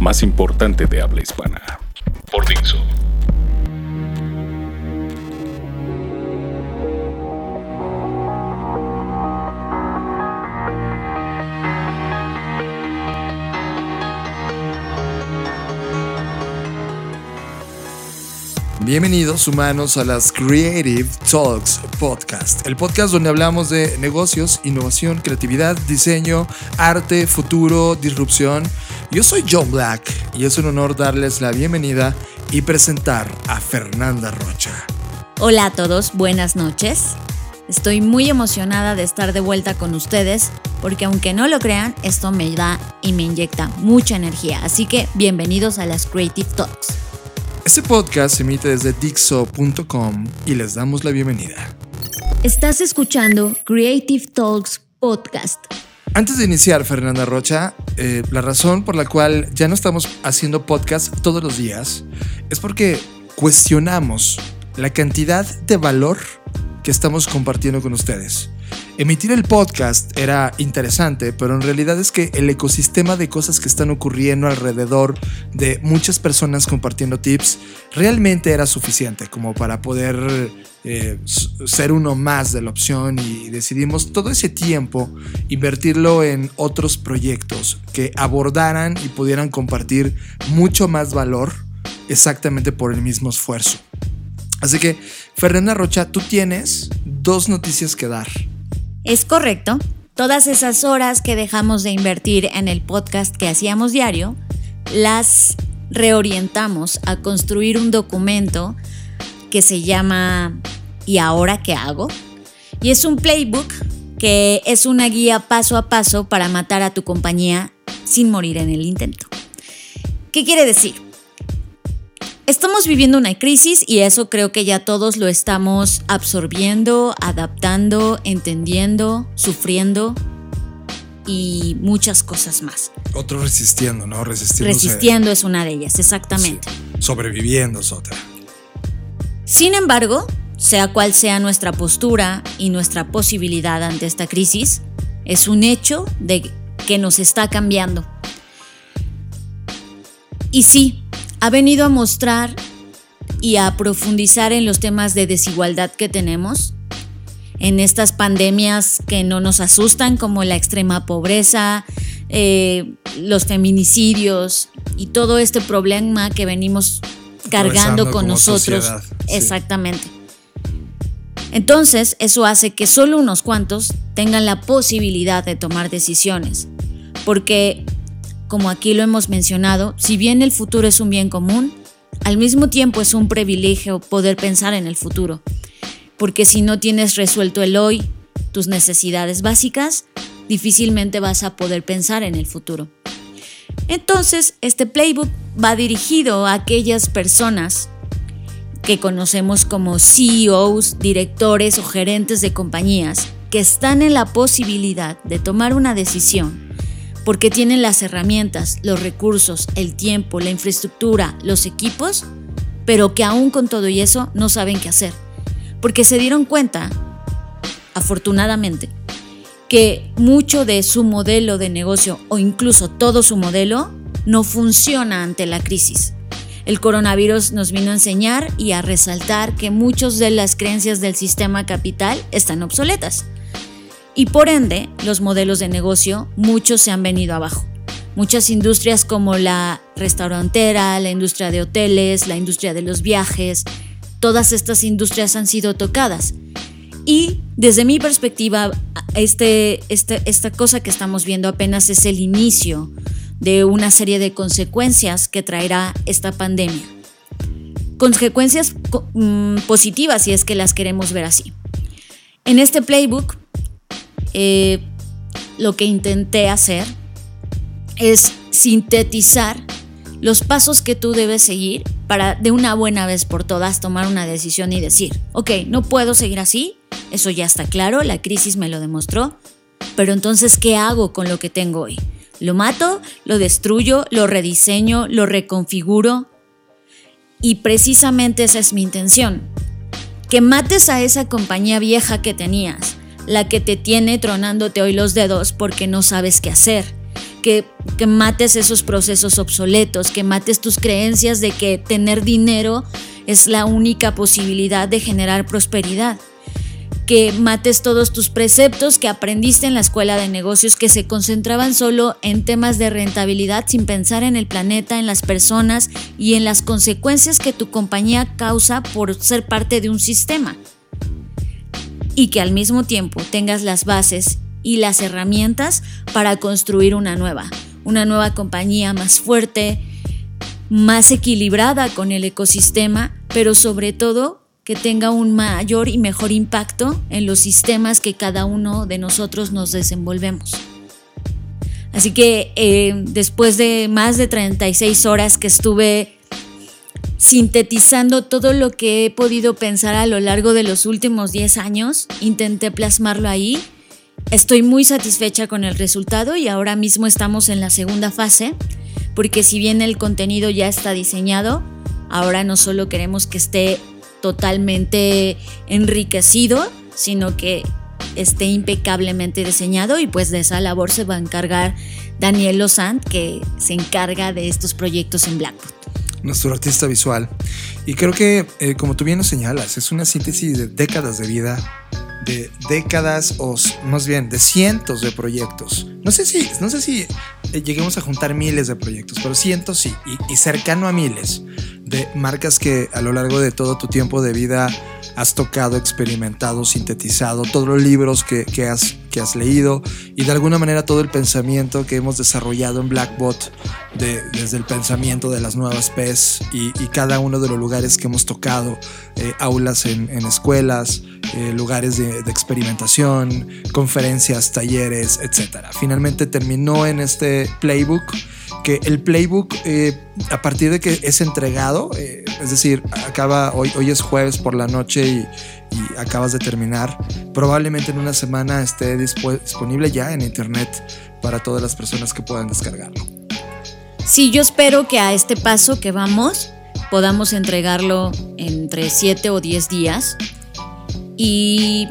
más importante de habla hispana. por Dixo. Bienvenidos humanos a las Creative Talks Podcast, el podcast donde hablamos de negocios, innovación, creatividad, diseño, arte, futuro, disrupción. Yo soy John Black y es un honor darles la bienvenida y presentar a Fernanda Rocha. Hola a todos, buenas noches. Estoy muy emocionada de estar de vuelta con ustedes porque aunque no lo crean, esto me da y me inyecta mucha energía. Así que bienvenidos a las Creative Talks. Este podcast se emite desde Dixo.com y les damos la bienvenida. Estás escuchando Creative Talks Podcast. Antes de iniciar, Fernanda Rocha, eh, la razón por la cual ya no estamos haciendo podcast todos los días es porque cuestionamos la cantidad de valor que estamos compartiendo con ustedes. Emitir el podcast era interesante, pero en realidad es que el ecosistema de cosas que están ocurriendo alrededor de muchas personas compartiendo tips realmente era suficiente como para poder eh, ser uno más de la opción y decidimos todo ese tiempo invertirlo en otros proyectos que abordaran y pudieran compartir mucho más valor exactamente por el mismo esfuerzo. Así que, Fernanda Rocha, tú tienes dos noticias que dar. Es correcto, todas esas horas que dejamos de invertir en el podcast que hacíamos diario, las reorientamos a construir un documento que se llama ¿Y ahora qué hago? Y es un playbook que es una guía paso a paso para matar a tu compañía sin morir en el intento. ¿Qué quiere decir? Estamos viviendo una crisis y eso creo que ya todos lo estamos absorbiendo, adaptando, entendiendo, sufriendo y muchas cosas más. Otro resistiendo, ¿no? Resistiendo. Resistiendo es una de ellas, exactamente. Sobreviviendo es otra. Sin embargo, sea cual sea nuestra postura y nuestra posibilidad ante esta crisis, es un hecho de que nos está cambiando. Y sí, ha venido a mostrar y a profundizar en los temas de desigualdad que tenemos, en estas pandemias que no nos asustan como la extrema pobreza, eh, los feminicidios y todo este problema que venimos cargando con nosotros. sociedad, sí. Exactamente. Entonces, eso hace que solo unos cuantos tengan la posibilidad de tomar decisiones. Porque, como aquí lo hemos mencionado, si bien el futuro es un bien común, al mismo tiempo es un privilegio poder pensar en el futuro. Porque si no tienes resuelto el hoy, tus necesidades básicas, difícilmente vas a poder pensar en el futuro. Entonces, este playbook va dirigido a aquellas personas que conocemos como CEOs, directores o gerentes de compañías que están en la posibilidad de tomar una decisión porque tienen las herramientas, los recursos, el tiempo, la infraestructura, los equipos, pero que aún con todo y eso no saben qué hacer. Porque se dieron cuenta, afortunadamente, que mucho de su modelo de negocio o incluso todo su modelo no funciona ante la crisis. El coronavirus nos vino a enseñar y a resaltar que muchas de las creencias del sistema capital están obsoletas. Y por ende, los modelos de negocio, muchos se han venido abajo. Muchas industrias como la restaurantera, la industria de hoteles, la industria de los viajes, todas estas industrias han sido tocadas. Y desde mi perspectiva, este, este, esta cosa que estamos viendo apenas es el inicio de una serie de consecuencias que traerá esta pandemia. Consecuencias mm, positivas si es que las queremos ver así. En este playbook, eh, lo que intenté hacer es sintetizar los pasos que tú debes seguir para de una buena vez por todas tomar una decisión y decir, ok, no puedo seguir así, eso ya está claro, la crisis me lo demostró, pero entonces, ¿qué hago con lo que tengo hoy? ¿Lo mato? ¿Lo destruyo? ¿Lo rediseño? ¿Lo reconfiguro? Y precisamente esa es mi intención. Que mates a esa compañía vieja que tenías, la que te tiene tronándote hoy los dedos porque no sabes qué hacer. Que, mates esos procesos obsoletos, que mates tus creencias de que tener dinero es la única posibilidad de generar prosperidad que mates todos tus preceptos que aprendiste en la escuela de negocios que se concentraban solo en temas de rentabilidad sin pensar en el planeta, en las personas y en las consecuencias que tu compañía causa por ser parte de un sistema. Y que al mismo tiempo tengas las bases y las herramientas para construir una nueva, una nueva compañía más fuerte, más equilibrada con el ecosistema, pero sobre todo que tenga un mayor y mejor impacto en los sistemas que cada uno de nosotros nos desenvolvemos. Así que eh, después de más de 36 horas que estuve sintetizando todo lo que he podido pensar a lo largo de los últimos 10 años, intenté plasmarlo ahí. Estoy muy satisfecha con el resultado y ahora mismo estamos en la segunda fase, porque si bien el contenido ya está diseñado, ahora no solo queremos que esté totalmente enriquecido, sino que esté impecablemente diseñado y pues de esa labor se va a encargar Daniel Lozant, que se encarga de estos proyectos en Blackboard. Nuestro artista visual. Y creo que, eh, como tú bien lo señalas, es una síntesis de décadas de vida, de décadas o más bien de cientos de proyectos. No sé si, no sé si eh, lleguemos a juntar miles de proyectos, pero cientos sí, y, cercano a miles de marcas que a lo largo de todo tu tiempo de vida has tocado, experimentado, sintetizado, todos los libros que, que, has, que has leído y de alguna manera todo el pensamiento que hemos desarrollado en Blackbot, de, desde el pensamiento de las nuevas PES y, cada uno de los lugares que hemos tocado, eh, aulas en, en escuelas, eh, lugares de, de, experimentación, conferencias, talleres, etc. Finalmente terminó en este playbook que el playbook, eh, a partir de que es entregado, eh, es decir, acaba hoy, hoy es jueves por la noche y, y, acabas de terminar, probablemente en una semana esté disponible ya en internet para todas las personas que puedan descargarlo. Sí, yo espero que a este paso que vamos podamos entregarlo entre 7 o 10 días. Y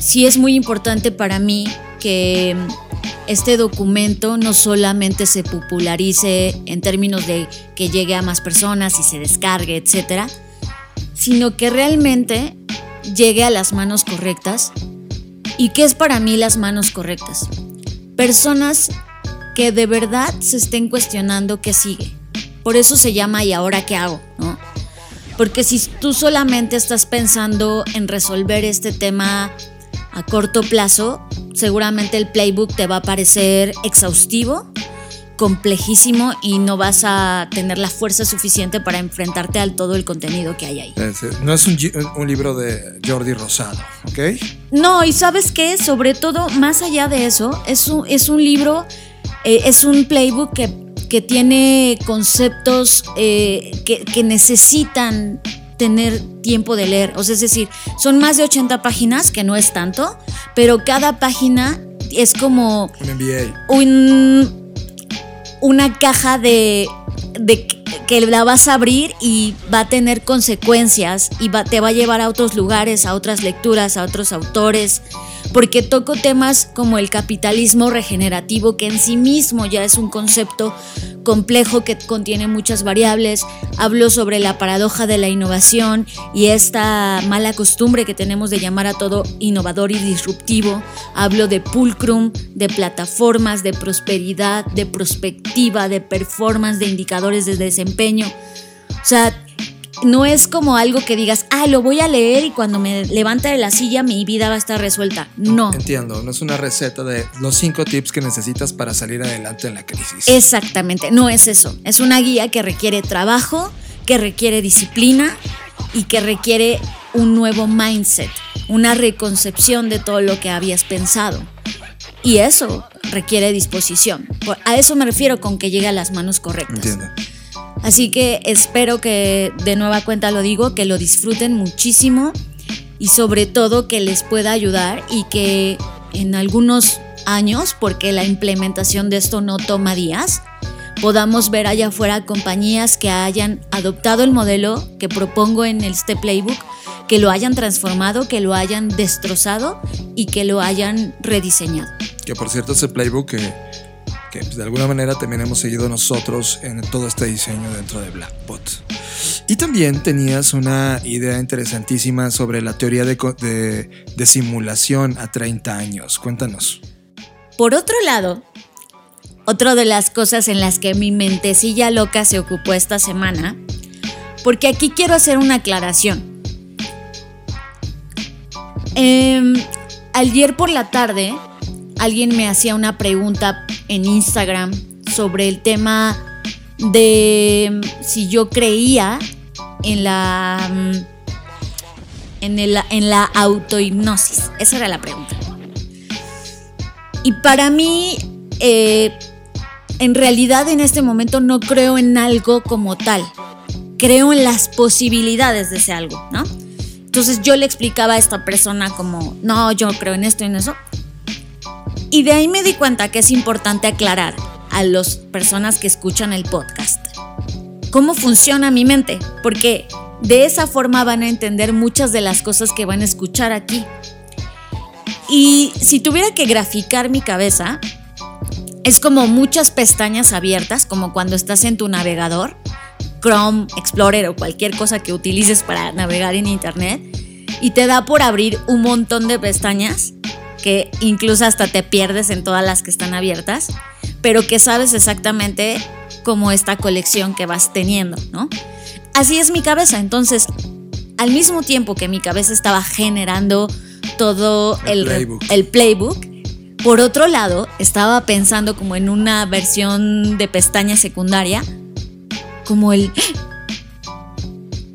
sí es muy importante para mí que este documento no solamente se popularice en términos de que llegue a más personas y se descargue, etcétera, sino que realmente llegue a las manos correctas. ¿Y qué es para mí las manos correctas? Personas que de verdad se estén cuestionando qué sigue. Por eso se llama ¿y ahora qué hago? ¿no? Porque si tú solamente estás pensando en resolver este tema a corto plazo, seguramente el playbook te va a parecer exhaustivo, complejísimo y no vas a tener la fuerza suficiente para enfrentarte al todo el contenido que hay ahí. No es un, un libro de Jordi Rosado, ¿ok? No, y sabes qué, sobre todo, más allá de eso, es un, es un libro, eh, es un playbook que, que tiene conceptos eh, que, que necesitan tener tiempo de leer. O sea, es decir, son más de 80 páginas, que no es tanto, pero cada página es como un, MBA. un una caja de, de, que la vas a abrir y va a tener consecuencias y va, te va a llevar a otros lugares, a otras lecturas, a otros autores, porque toco temas como el capitalismo regenerativo, que en sí mismo ya es un concepto complejo que contiene muchas variables. Hablo sobre la paradoja de la innovación y esta mala costumbre que tenemos de llamar a todo innovador y disruptivo. Hablo de pulcrum, de plataformas, de prosperidad, de perspectiva, de performance, de indicadores de desempeño. O sea, no es como algo que digas, ah, lo voy a leer y cuando me levante de la silla mi vida va a estar resuelta. No. Entiendo, no es una receta de los cinco tips que necesitas para salir adelante en la crisis. Exactamente, no es eso. Es una guía que requiere trabajo, que requiere disciplina y que requiere un nuevo mindset, una reconcepción de todo lo que habías pensado. Y eso requiere disposición. A eso me refiero con que llegue a las manos correctas. Entiendo. Así que espero que de nueva cuenta lo digo, que lo disfruten muchísimo y sobre todo que les pueda ayudar y que en algunos años, porque la implementación de esto no toma días, podamos ver allá afuera compañías que hayan adoptado el modelo que propongo en este playbook, que lo hayan transformado, que lo hayan destrozado y que lo hayan rediseñado. Que por cierto ese playbook que, que pues, de alguna manera también hemos seguido nosotros en todo este diseño dentro de Blackbot. Y también tenías una idea interesantísima sobre la teoría de, de, simulación a 30 años. Cuéntanos. Por otro lado, otra de las cosas en las que mi mentecilla loca se ocupó esta semana, porque aquí quiero hacer una aclaración. Eh, ayer por la tarde alguien me hacía una pregunta en Instagram sobre el tema de si yo creía en la en, el, en la autohipnosis. Esa era la pregunta. Y para mí, eh, en realidad en este momento no creo en algo como tal. Creo en las posibilidades de ese algo, ¿no? Entonces yo le explicaba a esta persona como, no, yo creo en esto y en eso. Y de ahí me di cuenta que es importante aclarar a las personas que escuchan el podcast cómo funciona mi mente, porque de esa forma van a entender muchas de las cosas que van a escuchar aquí. Y si tuviera que graficar mi cabeza, es como muchas pestañas abiertas, como cuando estás en tu navegador, Chrome, Explorer o cualquier cosa que utilices para navegar en Internet, y te da por abrir un montón de pestañas que incluso hasta te pierdes en todas las que están abiertas, pero que sabes exactamente cómo esta colección que vas teniendo, ¿no? Así es mi cabeza, entonces, al mismo tiempo que mi cabeza estaba generando todo el, el, playbook. el playbook, por otro lado, estaba pensando como en una versión de pestaña secundaria, como el...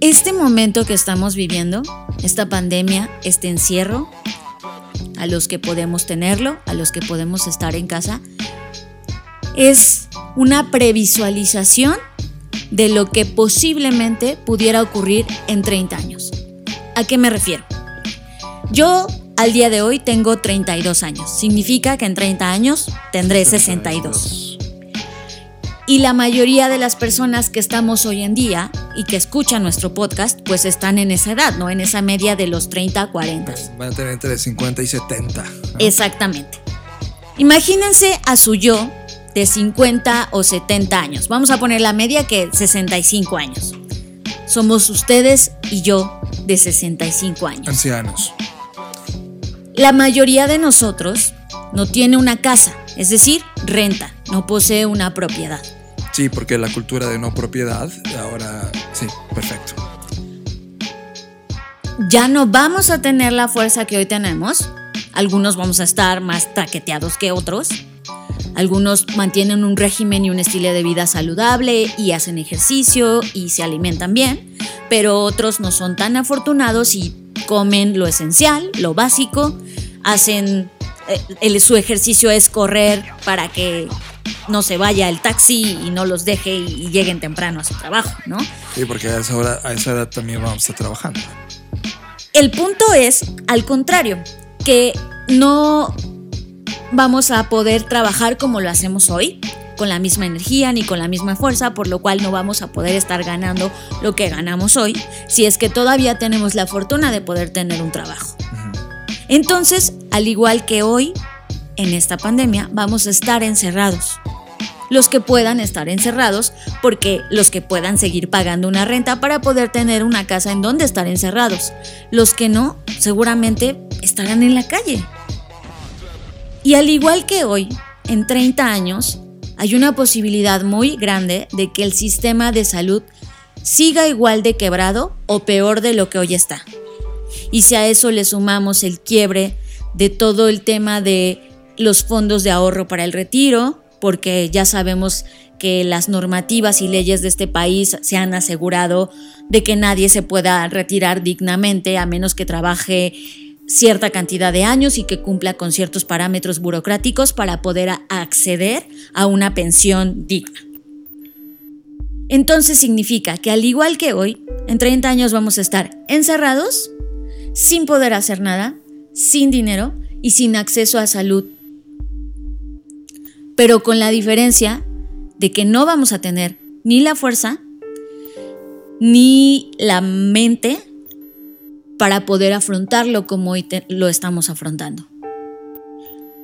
Este momento que estamos viviendo, esta pandemia, este encierro, a los que podemos tenerlo, a los que podemos estar en casa, es una previsualización de lo que posiblemente pudiera ocurrir en 30 años. ¿A qué me refiero? Yo al día de hoy tengo 32 años. Significa que en 30 años tendré 62. Y la mayoría de las personas que estamos hoy en día y que escuchan nuestro podcast, pues están en esa edad, ¿no? En esa media de los 30 a 40. Van a tener entre 50 y 70. ¿no? Exactamente. Imagínense a su yo de 50 o 70 años. Vamos a poner la media que 65 años. Somos ustedes y yo de 65 años. Ancianos. La mayoría de nosotros no tiene una casa, es decir, renta, no posee una propiedad. Sí, porque la cultura de no propiedad, ahora sí, perfecto. Ya no vamos a tener la fuerza que hoy tenemos. Algunos vamos a estar más traqueteados que otros. Algunos mantienen un régimen y un estilo de vida saludable y hacen ejercicio y se alimentan bien, pero otros no son tan afortunados y comen lo esencial, lo básico, hacen el, su ejercicio es correr para que no se vaya el taxi y no los deje y, lleguen temprano a su trabajo, ¿no? Sí, porque a esa, hora, a esa edad también vamos a estar trabajando. El punto es, al contrario, que no vamos a poder trabajar como lo hacemos hoy, con la misma energía ni con la misma fuerza, por lo cual no vamos a poder estar ganando lo que ganamos hoy, si es que todavía tenemos la fortuna de poder tener un trabajo. Entonces, al igual que hoy, en esta pandemia, vamos a estar encerrados. Los que puedan estar encerrados, porque los que puedan seguir pagando una renta para poder tener una casa en donde estar encerrados. Los que no, seguramente estarán en la calle. Y al igual que hoy, en 30 años, hay una posibilidad muy grande de que el sistema de salud siga igual de quebrado o peor de lo que hoy está. Y si a eso le sumamos el quiebre de todo el tema de los fondos de ahorro para el retiro, porque ya sabemos que las normativas y leyes de este país se han asegurado de que nadie se pueda retirar dignamente a menos que trabaje cierta cantidad de años y que cumpla con ciertos parámetros burocráticos para poder acceder a una pensión digna. Entonces significa que al igual que hoy, en 30 años vamos a estar encerrados, sin poder hacer nada, sin dinero y sin acceso a salud. Pero con la diferencia de que no vamos a tener ni la fuerza, ni la mente para poder afrontarlo como hoy lo estamos afrontando.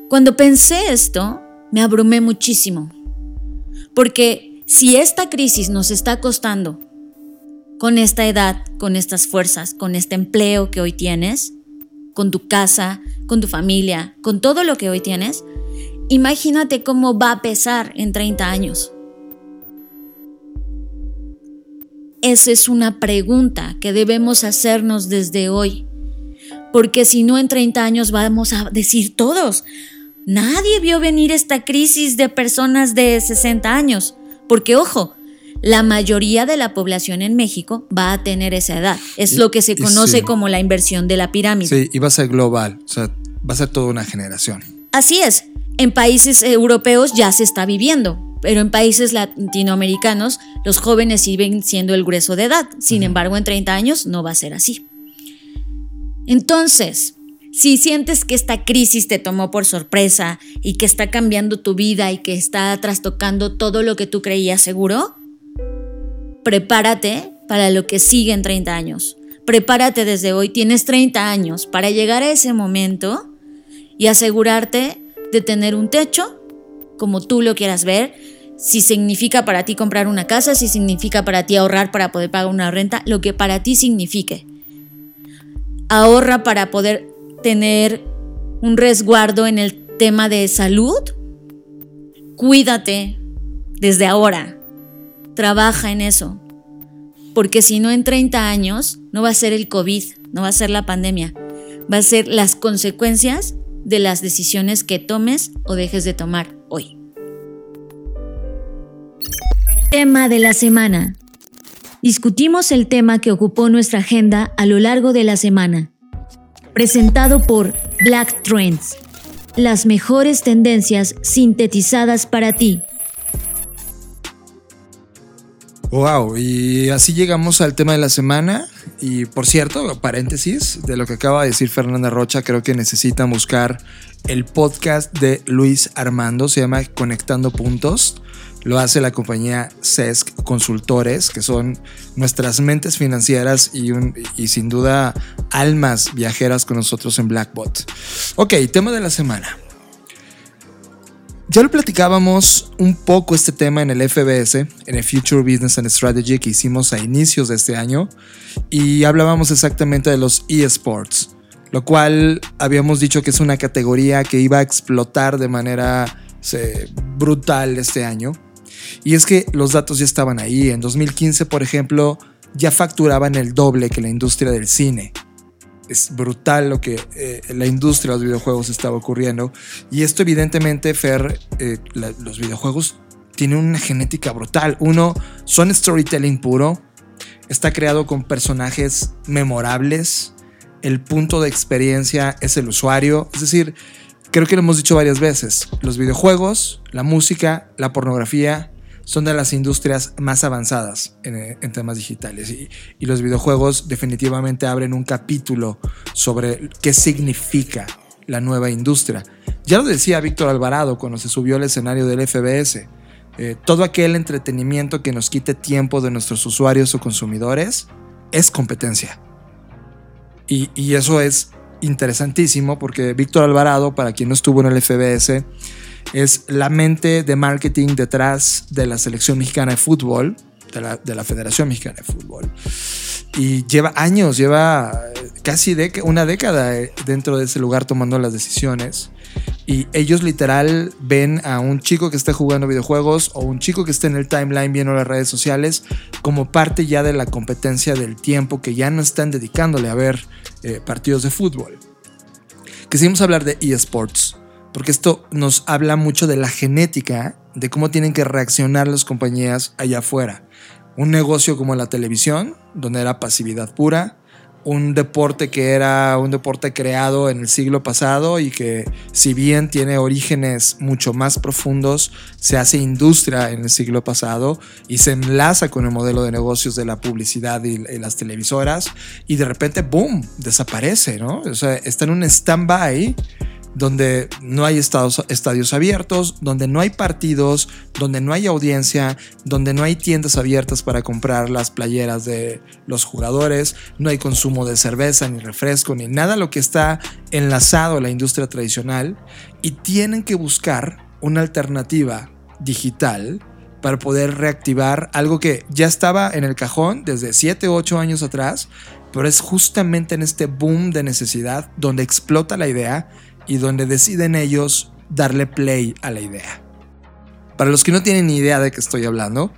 Cuando pensé esto, me abrumé muchísimo, porque si esta crisis nos está costando con esta edad, con estas fuerzas, con este empleo que hoy tienes, con tu casa, con tu familia, con todo lo que hoy tienes, imagínate cómo va a pesar en 30 años. Esa es una pregunta que debemos hacernos desde hoy. Porque si no en 30 años vamos a decir todos, nadie vio venir esta crisis de personas de 60 años. Porque ojo, la mayoría de la población en México va a tener esa edad. Es lo que se conoce como la inversión de la pirámide. Sí, y va a ser global, o sea, va a ser toda una generación. Así es, en países europeos ya se está viviendo pero en países latinoamericanos los jóvenes siguen siendo el grueso de edad. Sin embargo, en 30 años no va a ser así. Entonces, si sientes que esta crisis te tomó por sorpresa y que está cambiando tu vida y que está trastocando todo lo que tú creías seguro, prepárate para lo que sigue en 30 años. Prepárate desde hoy, tienes 30 años para llegar a ese momento y asegurarte de tener un techo como tú lo quieras ver, si significa para ti comprar una casa, si significa para ti ahorrar para poder pagar una renta, lo que para ti signifique. Ahorra para poder tener un resguardo en el tema de salud. Cuídate desde ahora. Trabaja en eso. Porque si no en 30 años no va a ser el COVID, no va a ser la pandemia, va a ser las consecuencias de las decisiones que tomes o dejes de tomar hoy. Tema de la semana. Discutimos el tema que ocupó nuestra agenda a lo largo de la semana. Presentado por Black Trends. Las mejores tendencias sintetizadas para ti. Wow, y así llegamos al tema de la semana. Y por cierto, paréntesis de lo que acaba de decir Fernanda Rocha, creo que necesitan buscar el podcast de Luis Armando, se llama Conectando Puntos. Lo hace la compañía CESC Consultores, que son nuestras mentes financieras y, y sin duda almas viajeras con nosotros en Blackbot. Ok, tema de la semana. Ya lo platicábamos un poco este tema en el FBS, en el Future Business and Strategy que hicimos a inicios de este año, y hablábamos exactamente de los eSports, lo cual habíamos dicho que es una categoría que iba a explotar de manera brutal este año. Y es que los datos ya estaban ahí. En 2015, por ejemplo, ya facturaban el doble que la industria del cine es brutal lo que eh, la industria de los videojuegos estaba ocurriendo. Y esto evidentemente, Fer, eh, los videojuegos tienen una genética brutal. Uno, son storytelling puro. Está creado con personajes memorables. El punto de experiencia es el usuario. Es decir, creo que lo hemos dicho varias veces. Los videojuegos, la música, la pornografía, son de las industrias más avanzadas en, temas digitales y, los videojuegos definitivamente abren un capítulo sobre qué significa la nueva industria. Ya lo decía Víctor Alvarado cuando se subió al escenario del FBS. Eh, todo aquel entretenimiento que nos quite tiempo de nuestros usuarios o consumidores es competencia. Y, y eso es interesantísimo porque Víctor Alvarado, para quien no estuvo en el FBS, es la mente de marketing detrás de la selección mexicana de fútbol, de la, Federación Mexicana de Fútbol. Y lleva años, lleva casi una década eh, dentro de ese lugar tomando las decisiones. Y ellos literal ven a un chico que está jugando videojuegos o un chico que está en el timeline viendo las redes sociales como parte ya de la competencia del tiempo que ya no están dedicándole a ver eh, partidos de fútbol. Quisimos hablar de eSports porque esto nos habla mucho de la genética, de cómo tienen que reaccionar las compañías allá afuera. Un negocio como la televisión, donde era pasividad pura, un deporte que era un deporte creado en el siglo pasado y que si bien tiene orígenes mucho más profundos, se hace industria en el siglo pasado y se enlaza con el modelo de negocios de la publicidad y, las televisoras y de repente, ¡boom!, desaparece, ¿no? O sea, está en un stand-by donde no hay estadios abiertos, donde no hay partidos, donde no hay audiencia, donde no hay tiendas abiertas para comprar las playeras de los jugadores, no hay consumo de cerveza, ni refresco, ni nada lo que está enlazado a la industria tradicional y tienen que buscar una alternativa digital para poder reactivar algo que ya estaba en el cajón desde 7 o 8 años atrás, pero es justamente en este boom de necesidad donde explota la idea y donde deciden ellos darle play a la idea. Para los que no tienen ni idea de qué estoy hablando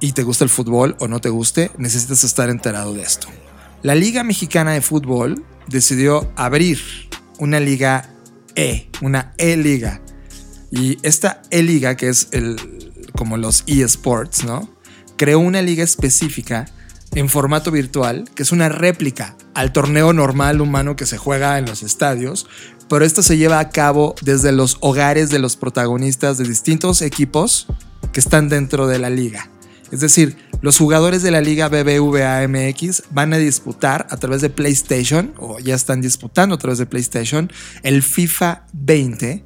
y te gusta el fútbol o no te guste, necesitas estar enterado de esto. La Liga Mexicana de Fútbol decidió abrir una liga E, una E-liga. Y esta E-liga, que es el, como los eSports, ¿no? Creó una liga específica en formato virtual, que es una réplica al torneo normal humano que se juega en los estadios, pero esto se lleva a cabo desde los hogares de los protagonistas de distintos equipos que están dentro de la liga. Es decir, los jugadores de la liga BBVA MX van a disputar a través de PlayStation, o ya están disputando a través de PlayStation, el FIFA 20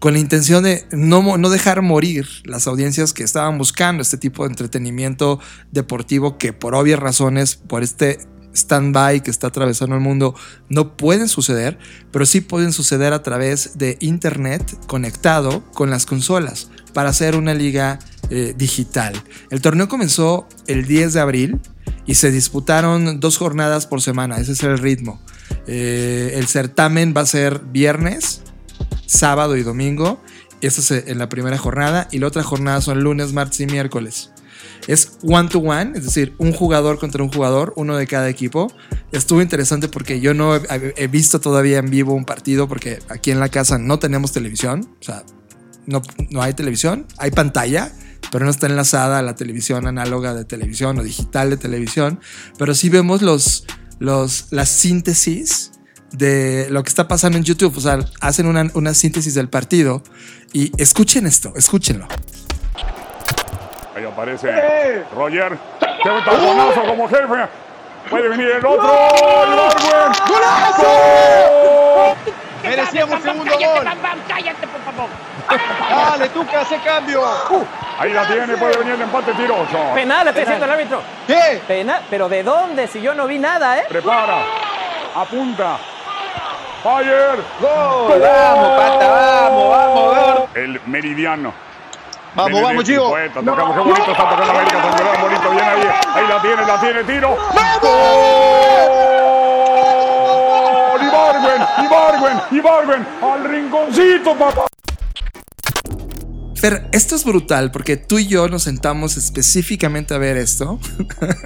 con la intención de no, no, dejar morir las audiencias que estaban buscando este tipo de entretenimiento deportivo que por obvias razones, por este stand-by que está atravesando el mundo, no pueden suceder, pero sí pueden suceder a través de Internet conectado con las consolas para hacer una liga eh, digital. El torneo comenzó el 10 de abril y se disputaron dos jornadas por semana, ese es el ritmo. Eh, el certamen va a ser viernes sábado y domingo. Esa es en la primera jornada. Y la otra jornada son lunes, martes y miércoles. Es one to one, es decir, un jugador contra un jugador, uno de cada equipo. Estuvo interesante porque yo no he, visto todavía en vivo un partido porque aquí en la casa no tenemos televisión. O sea, no, no hay televisión, hay pantalla, pero no está enlazada a la televisión análoga de televisión o digital de televisión. Pero sí vemos los, los, las síntesis de lo que está pasando en YouTube. O sea, hacen una, una síntesis del partido. Y escuchen esto, escúchenlo. Ahí aparece ¡Eh! Roger. Un taponazo como jefe. Puede venir el otro. ¡Golazo! Merecíamos segundo gol. Cállate, por favor. Dale, tú que hace cambio. Uh. Ahí la tiene, puede venir el empate tiroso. Penal, está diciendo el árbitro. ¿Qué? Penal, pero ¿de dónde? Si yo no vi nada, ¿eh? Prepara, apunta, Fire. Gol. Vamos, pata, vamos, vamos. El meridiano. Vamos, vamos. Poeta, tocamos, qué bonito está tocando América, San bonito, bien ahí. Ahí la tiene, la tiene, tiro. ¡Vamos! ¡Gol! Ibargüen, Ibargüen, Ibargüen, al rinconcito, papá. Fer, esto es brutal porque tú y yo nos sentamos específicamente a ver esto.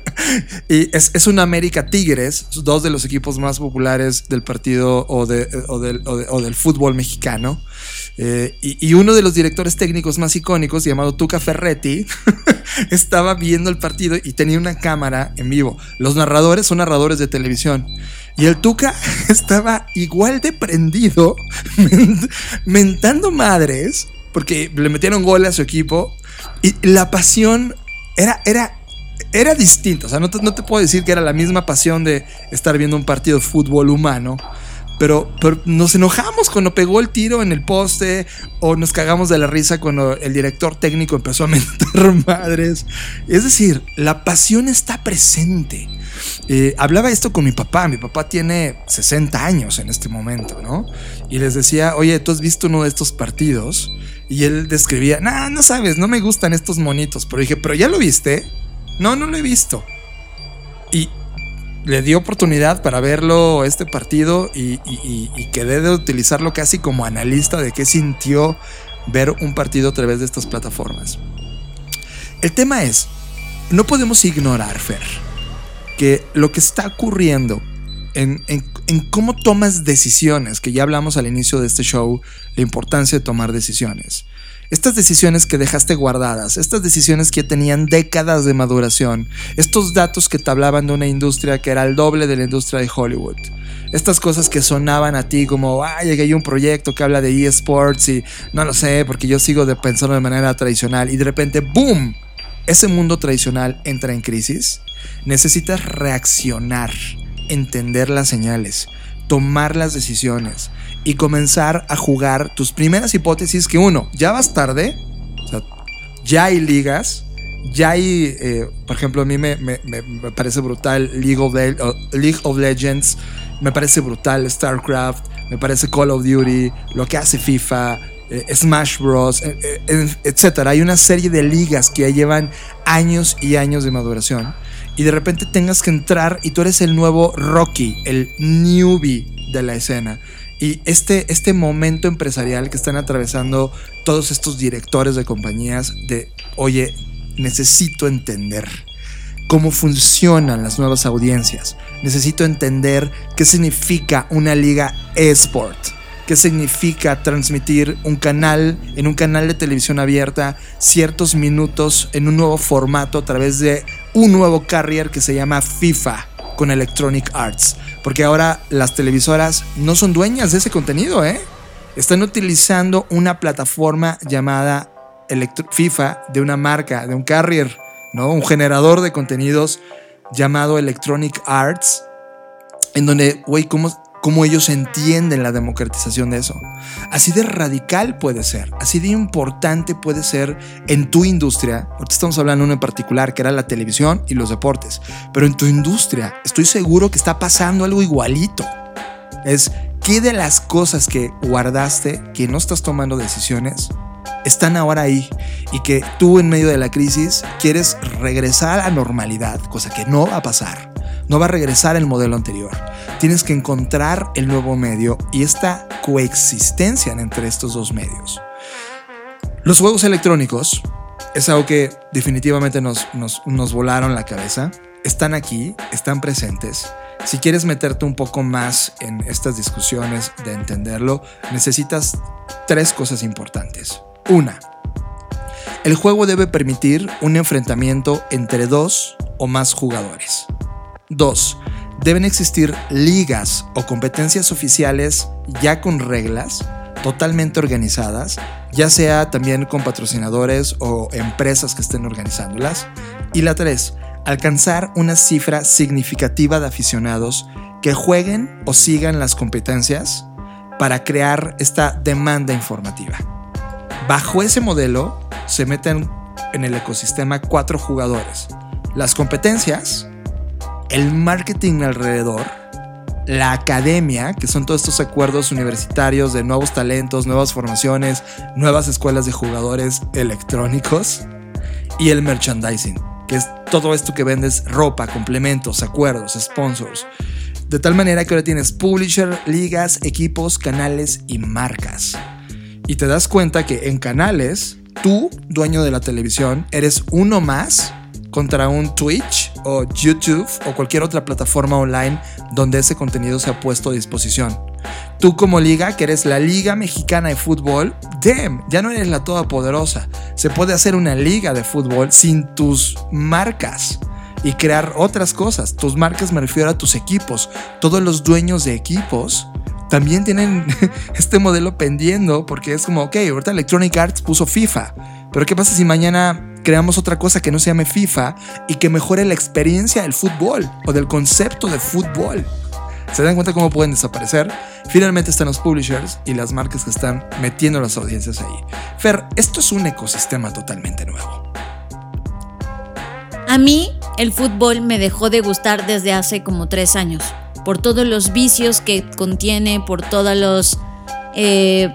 y es, es un América Tigres, dos de los equipos más populares del partido o, de, o, del, o, de, o del, fútbol mexicano. Eh, y, y, uno de los directores técnicos más icónicos, llamado Tuca Ferretti, estaba viendo el partido y tenía una cámara en vivo. Los narradores son narradores de televisión. Y el Tuca estaba igual de prendido, mentando madres porque le metieron gol a su equipo y la pasión era, era, era distinta. O sea, no te, no te puedo decir que era la misma pasión de estar viendo un partido de fútbol humano. Pero, pero, nos enojamos cuando pegó el tiro en el poste o nos cagamos de la risa cuando el director técnico empezó a mentar madres. Es decir, la pasión está presente. Hablaba esto con mi papá. Mi papá tiene 60 años en este momento, ¿no? Y les decía, oye, ¿tú has visto uno de estos partidos? Y él describía, nah, no sabes, no me gustan estos monitos. Pero dije, ¿pero ya lo viste? No, no lo he visto. Y le di oportunidad para verlo este partido y, y, y, quedé de utilizarlo casi como analista de qué sintió ver un partido a través de estas plataformas. El tema es, no podemos ignorar, Fer, que lo que está ocurriendo en, cómo tomas decisiones, que ya hablamos al inicio de este show, la importancia de tomar decisiones. estas decisiones que dejaste guardadas, estas decisiones que tenían décadas de maduración, estos datos que te hablaban de una industria que era el doble de la industria de Hollywood, estas cosas que sonaban a ti como, ah, llegué a un proyecto que habla de eSports y no lo sé, porque yo sigo de pensando de manera tradicional y de repente, ¡boom! Ese mundo tradicional entra en crisis. Necesitas reaccionar, entender las señales, tomar las decisiones y comenzar a jugar tus primeras hipótesis que uno, ya vas tarde, ya hay ligas, ya hay, eh, por ejemplo, a mí me, me- me- parece brutal League of, League of Legends, me parece brutal StarCraft, me parece Call of Duty, lo que hace FIFA, eh, Smash Bros, eh, etcétera. Hay una serie de ligas que ya llevan años y años de maduración y de repente tengas que entrar y tú eres el nuevo Rocky, el newbie de la escena. Y este, este momento empresarial que están atravesando todos estos directores de compañías de, oye, necesito entender cómo funcionan las nuevas audiencias. Necesito entender qué significa una liga esport. ¿Qué significa transmitir un canal en un canal de televisión abierta ciertos minutos en un nuevo formato a través de un nuevo carrier que se llama FIFA con Electronic Arts? Porque ahora las televisoras no son dueñas de ese contenido, ¿eh? Están utilizando una plataforma llamada FIFA de una marca, de un carrier, ¿no? Un generador de contenidos llamado Electronic Arts, en donde, güey, ¿cómo, cómo ellos entienden la democratización de eso. Así de radical puede ser, así de importante puede ser en tu industria. Ahorita estamos hablando de uno en particular, que era la televisión y los deportes, pero en tu industria estoy seguro que está pasando algo igualito. Es qué de las cosas que guardaste, que no estás tomando decisiones, están ahora ahí y que tú en medio de la crisis quieres regresar a normalidad, cosa que no va a pasar. No va a regresar el modelo anterior. Tienes que encontrar el nuevo medio y esta coexistencia entre estos dos medios. Los juegos electrónicos es algo que definitivamente nos, nos, nos volaron la cabeza. Están aquí, están presentes. Si quieres meterte un poco más en estas discusiones de entenderlo, necesitas tres cosas importantes. Una, el juego debe permitir un enfrentamiento entre dos o más jugadores. Dos, deben existir ligas o competencias oficiales ya con reglas totalmente organizadas, ya sea también con patrocinadores o empresas que estén organizándolas. Y la tres, alcanzar una cifra significativa de aficionados que jueguen o sigan las competencias para crear esta demanda informativa. Bajo ese modelo se meten en el ecosistema cuatro jugadores. Las competencias, el marketing alrededor, la academia, que son todos estos acuerdos universitarios de nuevos talentos, nuevas formaciones, nuevas escuelas de jugadores electrónicos, y el merchandising, que es todo esto que vendes ropa, complementos, acuerdos, sponsors. De tal manera que ahora tienes publisher, ligas, equipos, canales y marcas. Y te das cuenta que en canales, tú, dueño de la televisión, eres uno más contra un Twitch o YouTube o cualquier otra plataforma online donde ese contenido se ha puesto a disposición. Tú como liga, que eres la Liga Mexicana de Fútbol, damn, ya no eres la todopoderosa. Se puede hacer una liga de fútbol sin tus marcas y crear otras cosas. Tus marcas me refiero a tus equipos. Todos los dueños de equipos también tienen este modelo pendiendo porque es como, ok, ahorita Electronic Arts puso FIFA, pero ¿qué pasa si mañana creamos otra cosa que no se llame FIFA y que mejore la experiencia del fútbol o del concepto de fútbol? ¿Se dan cuenta cómo pueden desaparecer? Finalmente están los publishers y las marcas que están metiendo las audiencias ahí. Fer, esto es un ecosistema totalmente nuevo. A mí el fútbol me dejó de gustar desde hace como tres años, por todos los vicios que contiene, por todas las eh,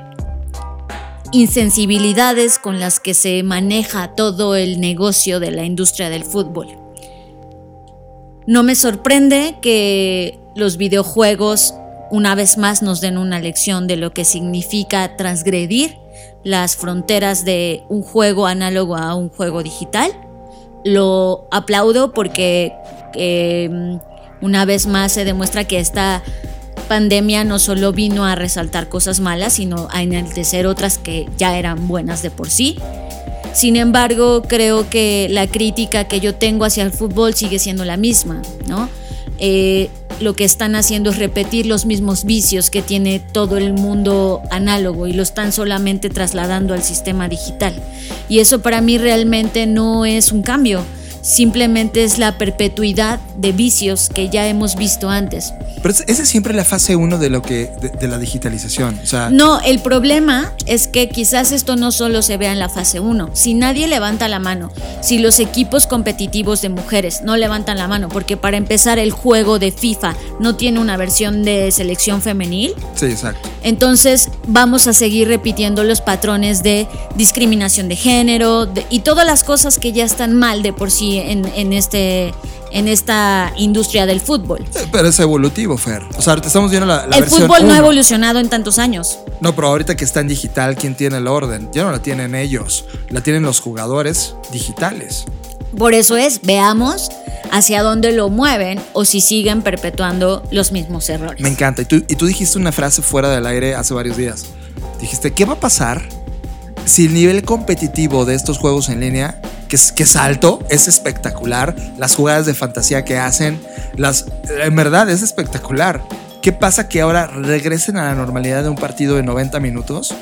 insensibilidades con las que se maneja todo el negocio de la industria del fútbol. No me sorprende que los videojuegos una vez más nos den una lección de lo que significa transgredir las fronteras de un juego análogo a un juego digital. Lo aplaudo porque eh, una vez más se demuestra que esta pandemia no solo vino a resaltar cosas malas, sino a enaltecer otras que ya eran buenas de por sí. Sin embargo, creo que la crítica que yo tengo hacia el fútbol sigue siendo la misma, ¿no? Eh, lo que están haciendo es repetir los mismos vicios que tiene todo el mundo análogo y lo están solamente trasladando al sistema digital. Y eso para mí realmente no es un cambio, simplemente es la perpetuidad de vicios que ya hemos visto antes. Pero es- esa es siempre la fase uno de lo que de, de la digitalización. O sea, No, el problema es que quizás esto no solo se vea en la fase 1. Si nadie levanta la mano, si los equipos competitivos de mujeres no levantan la mano, porque para empezar el juego de FIFA no tiene una versión de selección femenil, sí, exacto. entonces vamos a seguir repitiendo los patrones de discriminación de género de- y todas las cosas que ya están mal de por sí en, en este, en esta industria del fútbol. Eh, Pero es evolutivo, Fer. O sea, ahorita estamos viendo la, la el versión fútbol no ha evolucionado en tantos años. No, pero ahorita que está en digital, ¿quién tiene el orden? Ya no la tienen ellos, la tienen los jugadores digitales. Por eso es, veamos hacia dónde lo mueven o si siguen perpetuando los mismos errores. Me encanta. Y tú, y tú dijiste una frase fuera del aire hace varios días. Dijiste, ¿qué va a pasar si el nivel competitivo de estos juegos en línea, que es, que es alto, es espectacular, las jugadas de fantasía que hacen, las, en verdad es espectacular. ¿Qué pasa que ahora regresen a la normalidad de un partido de 90 minutos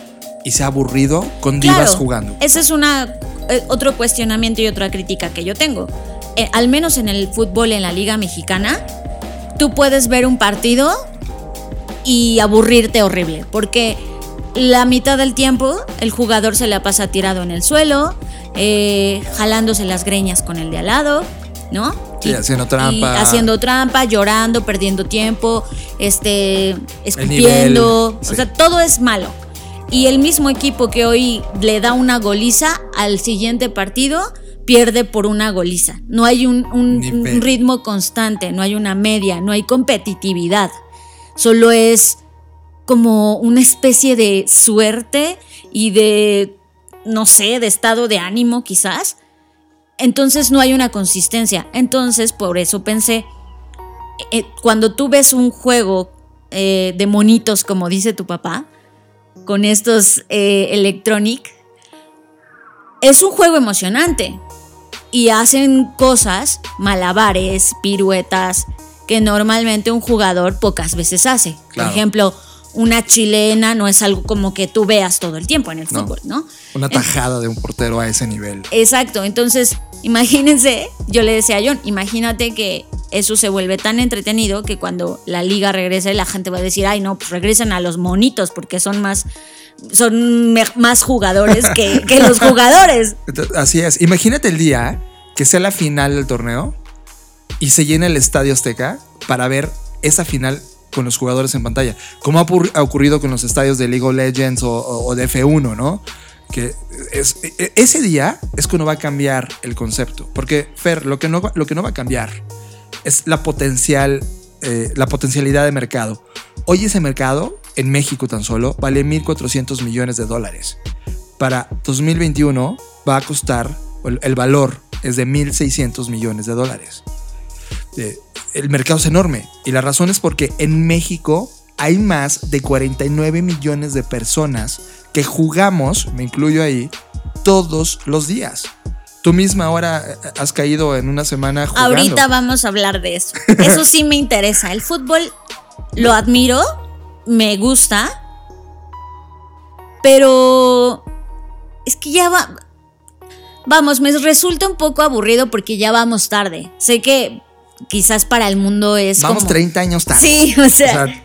y sea aburrido con divas Claro, jugando? Ese es una, eh, otro cuestionamiento y otra crítica que yo tengo. Eh, al menos en el fútbol en la Liga Mexicana, tú puedes ver un partido y aburrirte horrible, porque la mitad del tiempo el jugador se la pasa tirado en el suelo, eh, jalándose las greñas con el de al lado, ¿no? Sí, haciendo trampa. y haciendo trampa, llorando, perdiendo tiempo, este, nivel, escupiendo, sí. o sea, todo es malo. Y el mismo equipo que hoy le da una goliza al siguiente partido pierde por una goliza. No hay un, un- un ritmo constante, no hay una media, no hay competitividad. Solo es como una especie de suerte y de, no sé, de estado de ánimo quizás. Entonces no hay una consistencia. Entonces por eso pensé, eh, cuando tú ves un juego eh, de monitos, como dice tu papá, con estos eh, Electronic, es un juego emocionante. Y hacen cosas, malabares, piruetas, que normalmente un jugador pocas veces hace. Claro. Por ejemplo, una chilena no es algo como que tú veas todo el tiempo en el No. fútbol, ¿no? Una tajada de un portero a ese nivel. Exacto, entonces imagínense, yo le decía a John, imagínate que eso se vuelve tan entretenido que cuando la liga regrese la gente va a decir, ay no, pues regresen a los monitos porque son más, son más jugadores que, que los jugadores. Así es. Imagínate el día que sea la final del torneo y se llena el estadio Azteca para ver esa final con los jugadores en pantalla. Como ha ocurri- ha ocurrido con los estadios de League of Legends o, o- o de F1, ¿no? Que es, e- ese día es cuando va a cambiar el concepto. Porque, Fer, lo que no, lo que no va a cambiar es la potencial, eh, la potencialidad de mercado. Hoy ese mercado, en México tan solo, vale 1.400 millones de dólares. Para 2021 va a costar, el, el valor es de 1.600 millones de dólares. Eh, el mercado es enorme y la razón es porque en México hay más de 49 millones de personas que jugamos, me incluyo ahí, todos los días. Tú misma ahora eh, has caído en una semana jugando. Ahorita vamos a hablar de eso. Eso sí me interesa. El fútbol lo admiro, me gusta, pero es que ya va... Vamos, me resulta un poco aburrido porque ya vamos tarde. Sé que quizás para el mundo es Vamos como... 30 años tarde. Sí, o sea, O sea,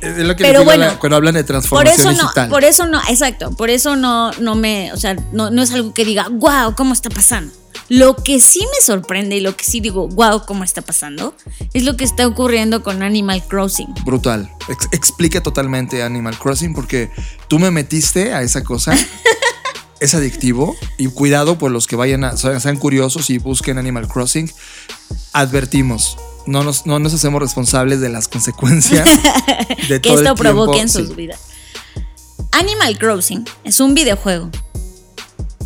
es lo que Pero la- bueno, cuando hablan de por transformación eso no, digital. por eso no, exacto, por eso no, no me, o sea, no, no es algo que diga, wow, ¿cómo está pasando? Lo que sí me sorprende y lo que sí digo, wow, ¿cómo está pasando? Es lo que está ocurriendo con Animal Crossing. Brutal. Ex- explica totalmente Animal Crossing porque tú me metiste a esa cosa. es adictivo y cuidado por los que vayan a, sean curiosos y busquen Animal Crossing. Advertimos, no nos, no nos hacemos responsables de las consecuencias de que todo el esto provoque en sus Sí. vidas. Animal Crossing es un videojuego.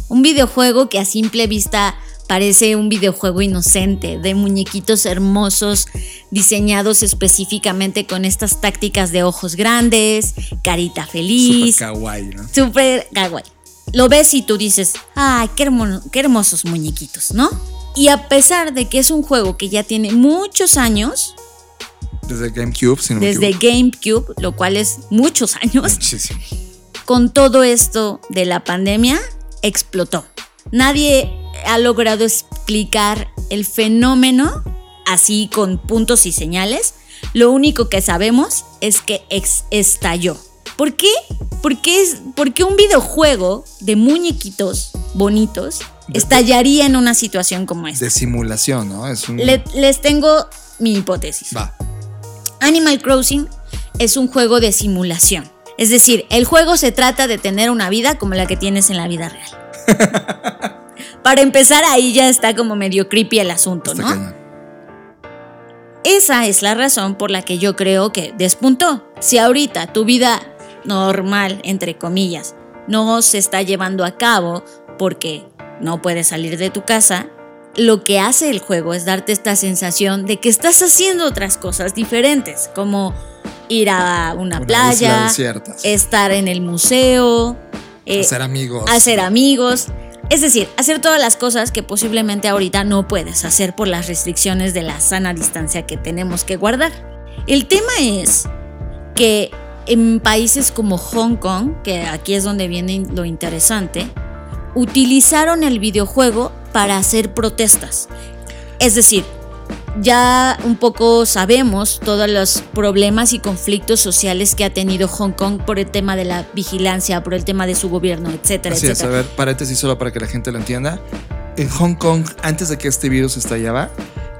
Un videojuego que a simple vista Parece un videojuego inocente, de muñequitos hermosos, diseñados específicamente con estas tácticas de ojos grandes, carita Super feliz, kawaii, ¿no? súper kawaii. Lo ves y tú dices, ¡ay, qué, hermo- qué hermosos muñequitos, ¿no? Y a pesar de que es un juego que ya tiene muchos años, Desde GameCube, si no me desde. GameCube, lo cual es muchos años, Muchísimo. con todo esto de la pandemia, explotó. Nadie ha logrado explicar el fenómeno así con puntos y señales. Lo único que sabemos es que ex- estalló. ¿Por qué? ¿Por qué, es, por qué un videojuego de muñequitos bonitos estallaría en una situación como esta? De simulación, ¿no? Es un. Le- les tengo mi hipótesis. Va. Animal Crossing es un juego de simulación. Es decir, el juego se trata de tener una vida como la que tienes en la vida real. Para empezar, ahí ya está como medio creepy el asunto, Está ¿no? cañón. Esa es la razón por la que yo creo que despuntó. Si ahorita tu vida normal, entre comillas, no se está llevando a cabo porque no puedes salir de tu casa, lo que hace el juego es darte esta sensación de que estás haciendo otras cosas diferentes, como ir a una, Una playa, estar en el museo, eh, Hacer amigos. hacer amigos. Es decir, hacer todas las cosas que posiblemente ahorita no puedes hacer por las restricciones de la sana distancia que tenemos que guardar. El tema es que en países como Hong Kong, que aquí es donde viene lo interesante, utilizaron el videojuego para hacer protestas. Es decir, ya un poco sabemos todos los problemas y conflictos sociales que ha tenido Hong Kong por el tema de la vigilancia, por el tema de su gobierno, etcétera, Así es, a etcétera. ver, paréntesis solo para que la gente lo entienda. En Hong Kong, antes de que este virus estallaba,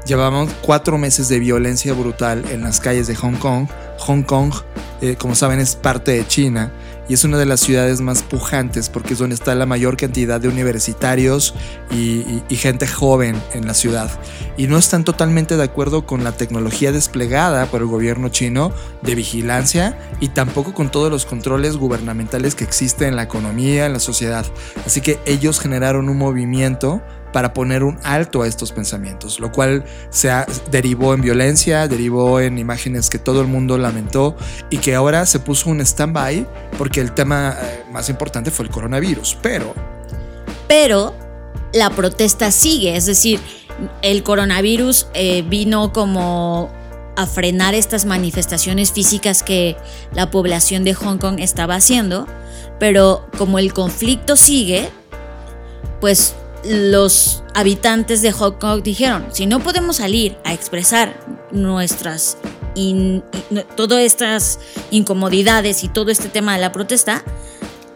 llevábamos cuatro meses de violencia brutal en las calles de Hong Kong. Hong Kong, eh, como saben, es parte de China y es una de las ciudades más pujantes porque es donde está la mayor cantidad de universitarios y, y- gente joven en la ciudad. Y no están totalmente de acuerdo con la tecnología desplegada por el gobierno chino de vigilancia y tampoco con todos los controles gubernamentales que existen en la economía, en la sociedad. Así que ellos generaron un movimiento para poner un alto a estos pensamientos, lo cual se derivó en violencia, derivó en imágenes que todo el mundo lamentó y que ahora se puso un stand-by porque el tema eh, más importante fue el coronavirus. Pero pero la protesta sigue, es decir, el coronavirus eh, vino como a frenar estas manifestaciones físicas que la población de Hong Kong estaba haciendo, pero como el conflicto sigue, pues los habitantes de Hong Kong dijeron, si no podemos salir a expresar nuestras in- in- todas estas incomodidades y todo este tema de la protesta,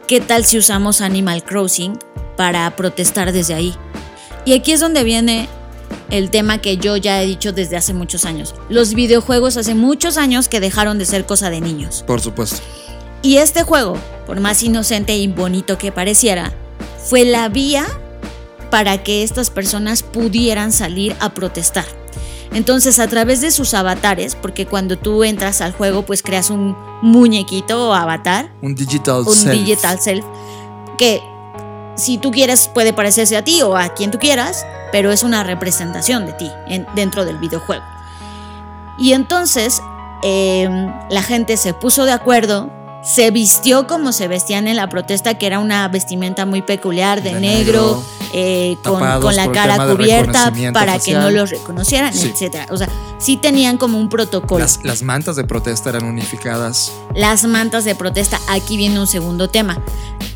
¿qué tal si usamos Animal Crossing para protestar desde ahí? Y aquí es donde viene el tema que yo ya he dicho desde hace muchos años. Los videojuegos hace muchos años que dejaron de ser cosa de niños. por supuesto, Y este juego, por más inocente y bonito que pareciera, fue la vía para que estas personas pudieran salir a protestar. Entonces, a través de sus avatares, porque cuando tú entras al juego, pues creas un muñequito o avatar, un digital un self. digital self, que si tú quieres puede parecerse a ti o a quien tú quieras, pero es una representación de ti en- dentro del videojuego. Y entonces eh, la gente se puso de acuerdo, se vistió como se vestían en la protesta, que era una vestimenta muy peculiar de, De negro, negro, eh, con, la cara cubierta para que no los reconocieran, Sí. etcétera. O sea, sí tenían como un protocolo. Las, las mantas de protesta eran unificadas. las mantas de protesta. Aquí viene un segundo tema.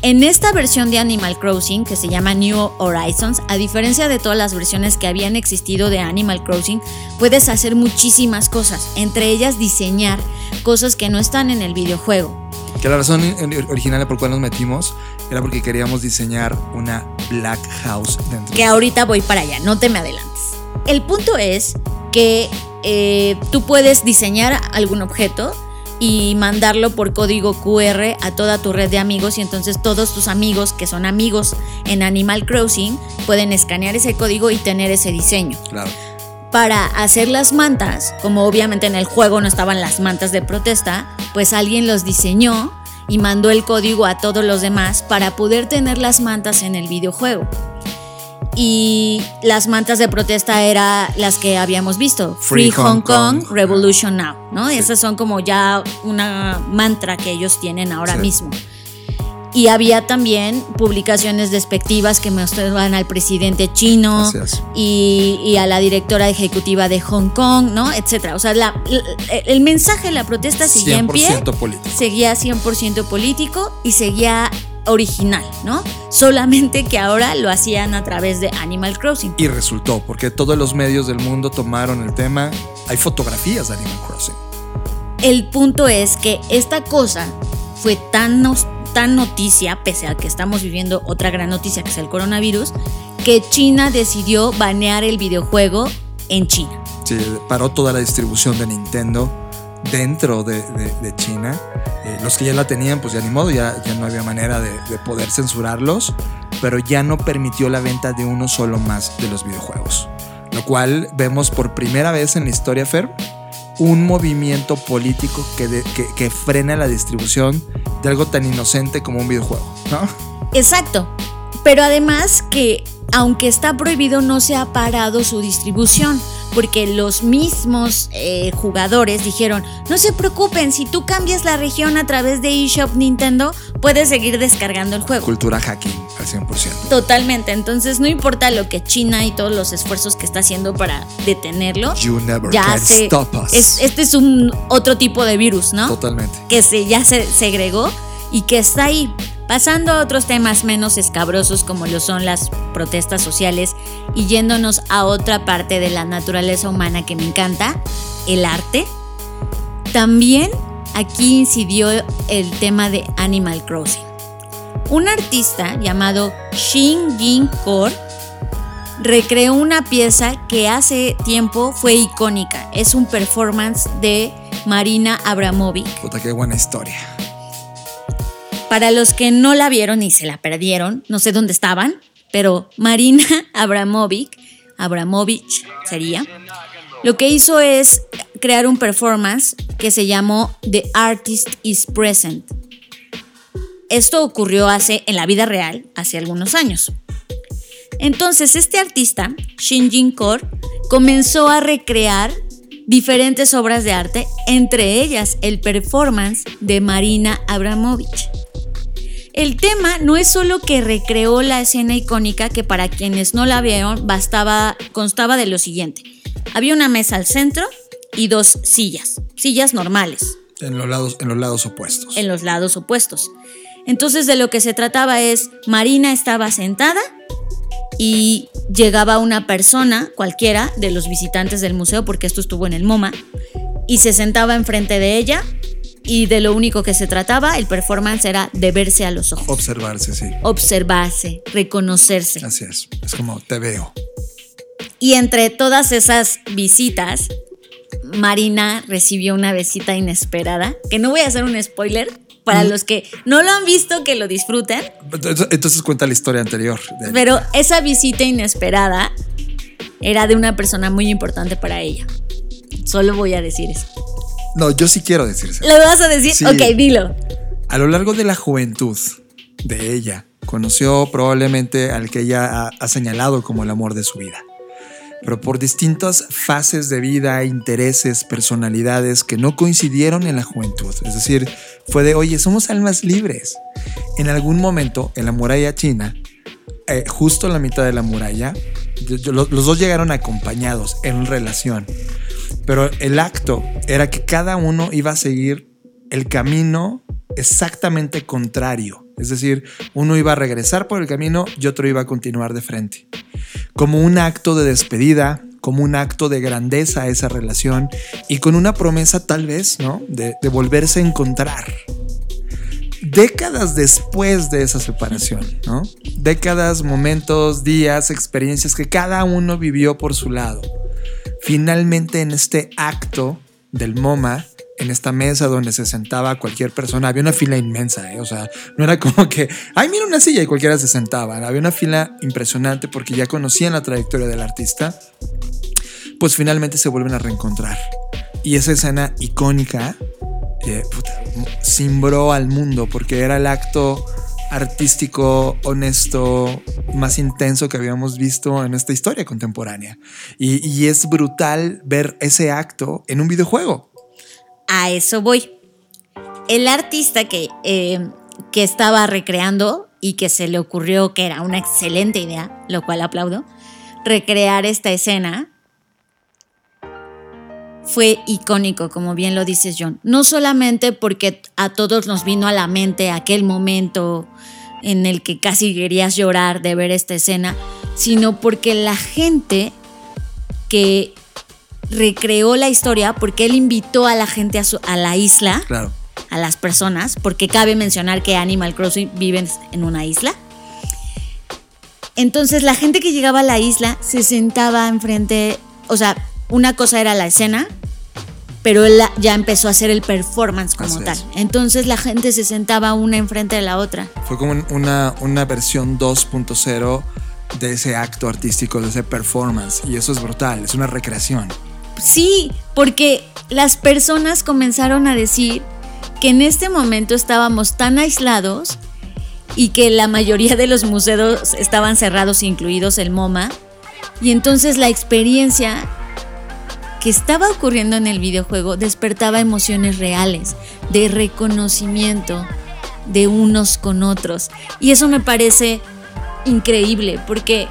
En esta versión de Animal Crossing, que se llama New Horizons, a diferencia de todas las versiones que habían existido de Animal Crossing, puedes hacer muchísimas cosas, entre ellas diseñar cosas que no están en el videojuego. Que la razón in- original por la cual nos metimos era porque queríamos diseñar una Black House dentro. Que ahorita voy para allá, no te me adelantes. El punto es que eh, tú puedes diseñar algún objeto y mandarlo por código QR a toda tu red de amigos y entonces todos tus amigos que son amigos en Animal Crossing pueden escanear ese código y tener ese diseño. Claro. Para hacer las mantas, como obviamente en el juego no estaban las mantas de protesta, pues alguien los diseñó y mandó el código a todos los demás para poder tener las mantas en el videojuego. Y las mantas de protesta eran las que habíamos visto. Free Free, Hong, Hong Kong, Kong. Revolution Now, ¿no? Sí. Esas son como ya una mantra que ellos tienen ahora Sí. mismo. Y había también publicaciones despectivas que mostraban al presidente chino y, y a la directora ejecutiva de Hong Kong, ¿no? Etcétera. O sea, la- el, el mensaje de la protesta seguía en pie 100% político. seguía 100% político y seguía original, ¿no? Solamente que ahora lo hacían a través de Animal Crossing. Y resultó, porque todos los medios del mundo tomaron el tema. Hay fotografías de Animal Crossing. El punto es que esta cosa fue tan, tan noticia, pese a que estamos viviendo otra gran noticia que es el coronavirus, que China decidió banear el videojuego en China. Sí, paró toda la distribución de Nintendo dentro de, China. Eh, los que ya la tenían, pues ya ni modo, ya, ya no había manera de, de poder censurarlos, pero ya no permitió la venta de uno solo más de los videojuegos. Lo cual vemos por primera vez en la historia, Fer, un movimiento político que, de- que, que frena la distribución de algo tan inocente como un videojuego, ¿no? Exacto. Pero además que aunque está prohibido no se ha parado su distribución porque los mismos eh, jugadores dijeron no se preocupen si tú cambias la región a través de eShop Nintendo puedes seguir descargando el juego. Cultura hacking al 100%. Totalmente, entonces no importa lo que China y todos los esfuerzos que está haciendo para detenerlo, You never ya can se stop us. es- este es un otro tipo de virus, ¿no? Totalmente. que se, ya se segregó y que está ahí. Pasando a otros temas menos escabrosos como lo son las protestas sociales y yéndonos a otra parte de la naturaleza humana que me encanta, el arte. También aquí incidió el tema de Animal Crossing. Un artista llamado Shin Jin Kor recreó una pieza que hace tiempo fue icónica. Es un performance de Marina Abramovic. Puta, qué buena historia. Para los que no la vieron y se la perdieron, no sé dónde estaban, pero Marina Abramovic, Abramovich sería, lo que hizo es crear un performance que se llamó The Artist is Present. Esto ocurrió hace, en la vida real, hace algunos años. Entonces, este artista, Shin Jin Kor, comenzó a recrear diferentes obras de arte, entre ellas el performance de Marina Abramovich. El tema no es solo que recreó la escena icónica que para quienes no la vieron bastaba, constaba de lo siguiente. Había una mesa al centro y dos sillas, sillas normales, En los lados, en los lados opuestos. en los lados opuestos. Entonces de lo que se trataba es, Marina estaba sentada y llegaba una persona, cualquiera de los visitantes del museo, porque esto estuvo en el MoMA, y se sentaba enfrente de ella y de lo único que se trataba, el performance era de verse a los ojos, Observarse, sí. observarse, reconocerse. Así es. Es como te veo. Y entre todas esas visitas, Marina recibió una visita inesperada, que no voy a hacer un spoiler, para los que no lo han visto, que lo disfruten, Entonces, cuenta la historia anterior. pero esa visita inesperada era de una persona muy importante para ella. Solo voy a decir eso. No, yo sí quiero decirse. ¿Lo vas a decir? Sí. Ok, dilo. A lo largo de la juventud de ella, conoció probablemente al que ella ha, ha señalado como el amor de su vida. Pero por distintas fases de vida, intereses, personalidades que no coincidieron en la juventud. Es decir, fue de, oye, somos almas libres. En algún momento, en la muralla china, eh, justo en la mitad de la muralla, los dos llegaron acompañados en relación. Pero el acto era que cada uno iba a seguir el camino exactamente contrario. Es decir, uno iba a regresar por el camino y otro iba a continuar de frente. Como un acto de despedida, como un acto de grandeza a esa relación y con una promesa tal vez, ¿no? De, de volverse a encontrar. Décadas después de esa separación, ¿no? Décadas, momentos, días, experiencias que cada uno vivió por su lado finalmente en este acto del MoMA, en esta mesa donde se sentaba cualquier persona, había una fila inmensa, ¿eh? o sea, no era como que, ay, mira una silla y cualquiera se sentaba, había una fila impresionante porque ya conocían la trayectoria del artista, pues finalmente se vuelven a reencontrar. Y esa escena icónica eh, al mundo porque era el acto artístico, honesto, más intenso que habíamos visto en esta historia contemporánea. Y, es brutal ver ese acto en un videojuego. A eso voy. El artista que, eh, que estaba recreando y que se le ocurrió que era una excelente idea, lo cual aplaudo, recrear esta escena fue icónico, como bien lo dices John. No solamente porque a todos nos vino a la mente aquel momento en el que casi querías llorar de ver esta escena, sino porque la gente que recreó la historia, porque él invitó a la gente a, su- a la isla, Claro. a las personas, porque cabe mencionar que Animal Crossing vive en una isla. Entonces la gente que llegaba a la isla se sentaba enfrente, o sea, una cosa era la escena, pero él ya empezó a hacer el performance como Así tal. es. Entonces la gente se sentaba una enfrente de la otra. Fue como una, una versión 2.0 de ese acto artístico, de ese performance. Y eso es brutal, es una recreación. Sí, porque las personas comenzaron a decir que en este momento estábamos tan aislados y que la mayoría de los museos estaban cerrados, incluidos el MoMA. Y entonces la experiencia que estaba ocurriendo en el videojuego despertaba emociones reales, de reconocimiento de unos con otros. Y eso me parece increíble, porque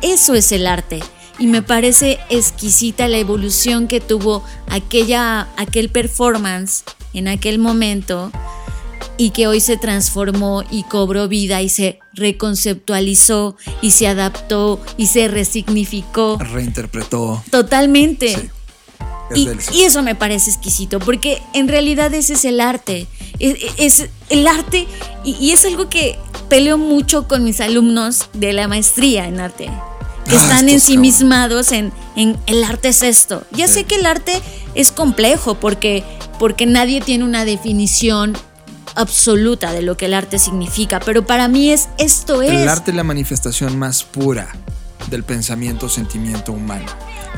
eso es el arte. Y me parece exquisita la evolución que tuvo aquella, aquel performance en aquel momento y que hoy se transformó y cobró vida y se reconceptualizó y se adaptó y se resignificó Reinterpretó. totalmente. Sí. Es Y, eso me parece exquisito, porque en realidad ese es el arte. Es, es el arte, y, y es algo que peleo mucho con mis alumnos de la maestría en arte, que Ah, están ensimismados en, en el arte es esto. Ya sé que el arte es complejo, porque, porque nadie tiene una definición absoluta de lo que el arte significa, pero para mí es esto es. El arte es la manifestación más pura del pensamiento, sentimiento humano.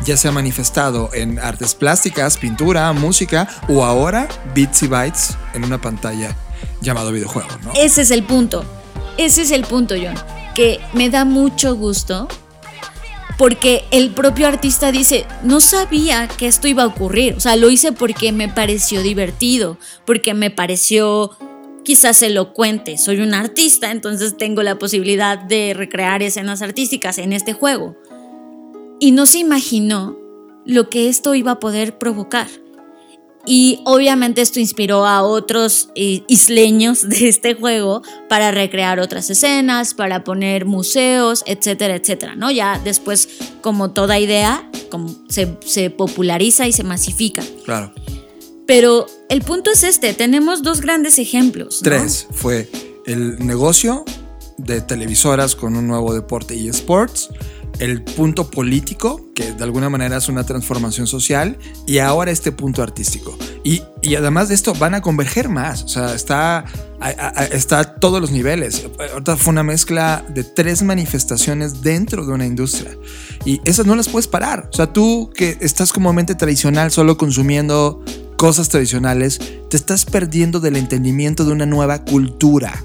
Ya se ha manifestado en artes plásticas, pintura, música o ahora bits y bytes en una pantalla llamado videojuego, ¿no? Ese es el punto. Ese es el punto, John. Que me da mucho gusto porque el propio artista dice, no sabía que esto iba a ocurrir. O sea, lo hice porque me pareció divertido, porque me pareció quizás elocuente. Soy un artista, entonces tengo la posibilidad de recrear escenas artísticas en este juego. Y no se imaginó lo que esto iba a poder provocar. Y obviamente esto inspiró a otros eh, isleños de este juego para recrear otras escenas, para poner museos, etcétera, etcétera, ¿no? Ya después, como toda idea, se, se populariza y se masifica. Claro. Pero el punto es este, tenemos dos grandes ejemplos. ¿no? Tres fue el negocio de televisoras con un nuevo deporte y esports, el punto político, que de alguna manera es una transformación social, y ahora este punto artístico. Y, y además de esto van a converger más, o sea, está a- a- está a todos los niveles. Ahorita fue una mezcla de tres manifestaciones dentro de una industria. Y esas no las puedes parar. O sea, tú que estás como mente tradicional solo consumiendo cosas tradicionales, te estás perdiendo del entendimiento de una nueva cultura.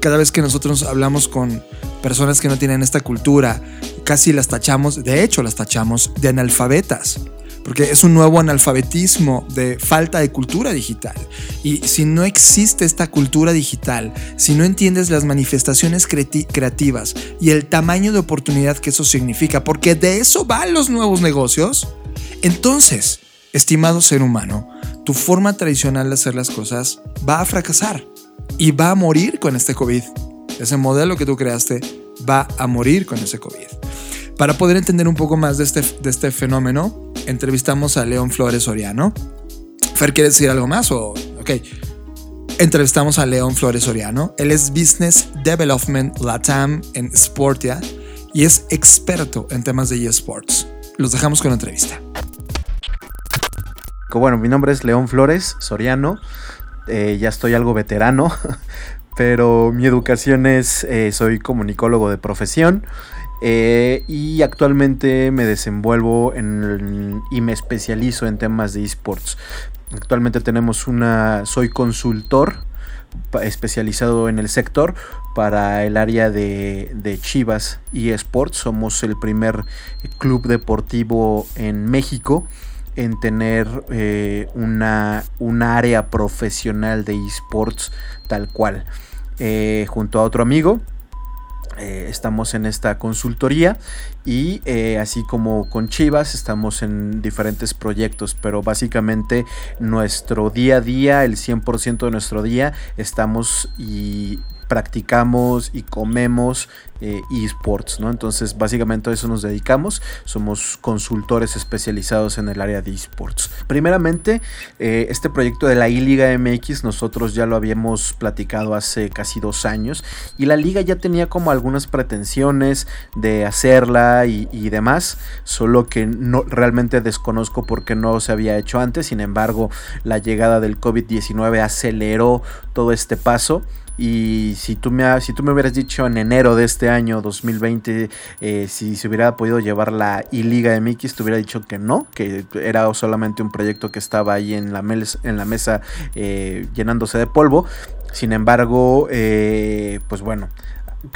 Cada vez que nosotros hablamos con personas que no tienen esta cultura, casi las tachamos, de hecho las tachamos de analfabetas, porque es un nuevo analfabetismo de falta de cultura digital. Y si no existe esta cultura digital, si no entiendes las manifestaciones creati- creativas y el tamaño de oportunidad que eso significa, porque de eso van los nuevos negocios, entonces, estimado ser humano, tu forma tradicional de hacer las cosas va a fracasar y va a morir con este COVID. Ese modelo que tú creaste va a morir con ese COVID. Para poder entender un poco más de este, de este fenómeno, entrevistamos a León Flores Soriano. Fer, ¿quieres decir algo más? O, ok. Entrevistamos a León Flores Soriano. Él es Business Development Latam en Sportia y es experto en temas de eSports. Los dejamos con la entrevista. Bueno, mi nombre es León Flores Soriano. Eh, ya estoy algo veterano, pero mi educación es, eh, soy comunicólogo de profesión eh, y actualmente me desenvuelvo en, y me especializo en temas de esports. Actualmente tenemos una, soy consultor especializado en el sector para el área de, de Chivas y Sports. Somos el primer club deportivo en México en tener eh, una, una área profesional de esports tal cual. Eh, junto a otro amigo, eh, estamos en esta consultoría y eh, así como con Chivas estamos en diferentes proyectos, pero básicamente nuestro día a día, el 100% de nuestro día, estamos y practicamos y comemos eh, esports, ¿no? Entonces básicamente a eso nos dedicamos, somos consultores especializados en el área de esports. Primeramente, eh, este proyecto de la I-Liga MX nosotros ya lo habíamos platicado hace casi dos años y la liga ya tenía como algunas pretensiones de hacerla y, demás, solo que no realmente desconozco por qué no se había hecho antes, sin embargo la llegada del COVID-19 aceleró todo este paso y si tú me, si tú me hubieras dicho en enero de este año 2020 eh, si se hubiera podido llevar la I-Liga MX, te hubiera dicho que no, que era solamente un proyecto que estaba ahí en la, mes- en la mesa eh, llenándose de polvo. Sin embargo, eh, pues bueno,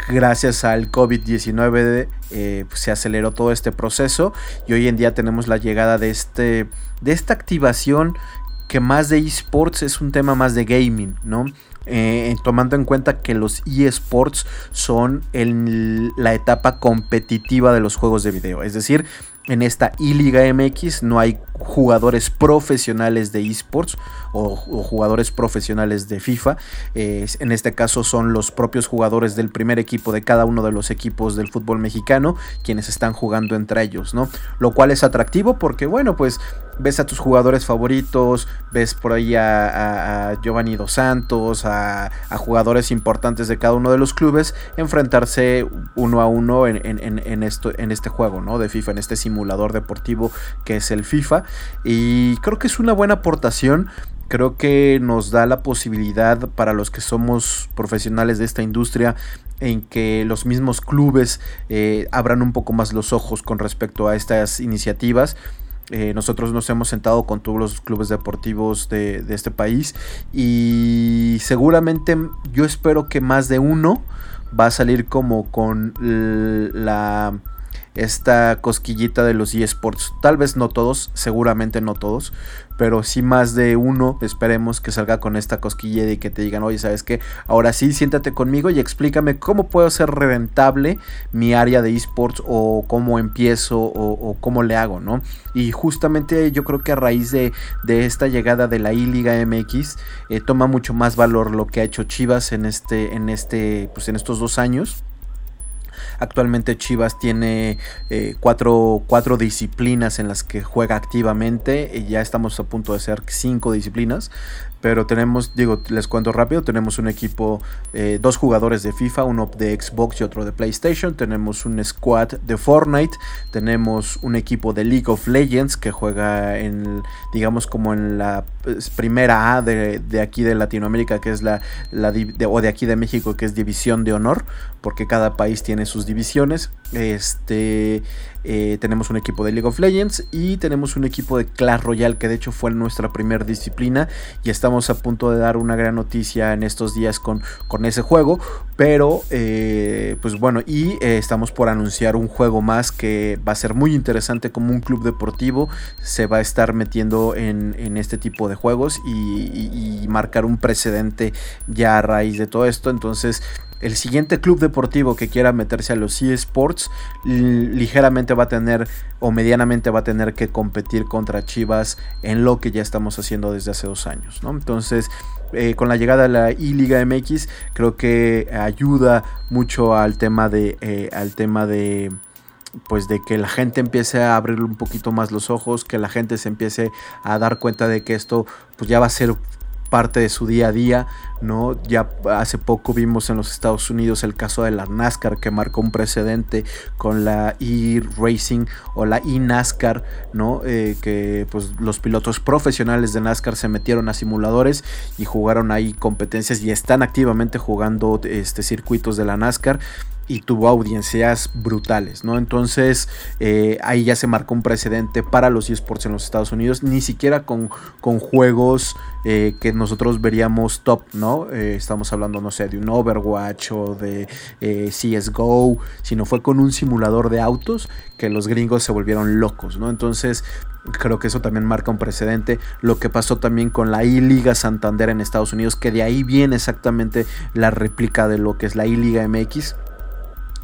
gracias al COVID-19 eh, pues se aceleró todo este proceso y hoy en día tenemos la llegada de, este, de esta activación que más de esports es un tema más de gaming, ¿no? Eh, tomando en cuenta que los eSports son el- la etapa competitiva de los juegos de video. Es decir, en esta I-Liga MX no hay jugadores profesionales de esports o, jugadores profesionales de FIFA. Eh, en este caso son los propios jugadores del primer equipo de cada uno de los equipos del fútbol mexicano quienes están jugando entre ellos, ¿no? Lo cual es atractivo porque, bueno, pues ves a tus jugadores favoritos, ves por ahí a, a- Giovanni Dos Santos, a, jugadores importantes de cada uno de los clubes, enfrentarse uno a uno en, en- en- en esto, en este juego, ¿no? De FIFA, en este simulador deportivo que es el FIFA. Y creo que es una buena aportación. Creo que nos da la posibilidad para los que somos profesionales de esta industria en que los mismos clubes eh, abran un poco más los ojos con respecto a estas iniciativas. Eh, nosotros nos hemos sentado con todos los clubes deportivos de, de este país y seguramente yo espero que más de uno va a salir como con la esta cosquillita de los eSports. Tal vez no todos, seguramente no todos, pero sí más de uno esperemos que salga con esta cosquilla y que te digan, oye, ¿sabes qué? Ahora sí, siéntate conmigo y explícame cómo puedo hacer rentable mi área de esports o cómo empiezo o, o cómo le hago, ¿no? Y justamente yo creo que a raíz de, de esta llegada de la I-Liga MX, eh, toma mucho más valor lo que ha hecho Chivas en este, en este, pues en estos dos años. Actualmente Chivas tiene eh, cuatro, cuatro disciplinas en las que juega activamente. Y ya estamos a punto de ser cinco disciplinas. Pero tenemos, digo, les cuento rápido, tenemos un equipo, eh, dos jugadores de FIFA, uno de Xbox y otro de PlayStation. Tenemos un squad de Fortnite. Tenemos un equipo de League of Legends que juega en, digamos, como en la primera A de, de aquí de Latinoamérica, que es la, la o de aquí de México, que es División de Honor, porque cada país tiene sus divisiones. Este, eh, tenemos un equipo de League of Legends y tenemos un equipo de Clash Royale, que de hecho fue nuestra primera disciplina y estamos a punto de dar una gran noticia en estos días con, con ese juego. Pero, eh, pues bueno, y eh, estamos por anunciar un juego más que va a ser muy interesante como un club deportivo. Se va a estar metiendo en, en este tipo de juegos y, marcar un precedente ya a raíz de todo esto. Entonces, el siguiente club deportivo que quiera meterse a los eSports li- ligeramente va a tener o medianamente va a tener que competir contra Chivas en lo que ya estamos haciendo desde hace dos años, ¿no? Entonces, eh, con la llegada de la I-Liga MX, creo que ayuda mucho al tema de, eh, al tema de, pues de que la gente empiece a abrir un poquito más los ojos, que la gente se empiece a dar cuenta de que esto, pues ya va a ser parte de su día a día, ¿no? Ya hace poco vimos en los Estados Unidos el caso de la NASCAR que marcó un precedente con la e-racing o la e-NASCAR, ¿no? Eh, que pues los pilotos profesionales de NASCAR se metieron a simuladores y jugaron ahí competencias y están activamente jugando este circuitos de la NASCAR y tuvo audiencias brutales, ¿no? Entonces eh, ahí ya se marcó un precedente para los esports en los Estados Unidos, ni siquiera con, con juegos eh, que nosotros veríamos top, ¿no? Eh, estamos hablando, no sé, de un Overwatch o de CSGO, sino fue con un simulador de autos que los gringos se volvieron locos, ¿no? Entonces creo que eso también marca un precedente. Lo que pasó también con la I-Liga Santander en Estados Unidos, que de ahí viene exactamente la réplica de lo que es la I-Liga MX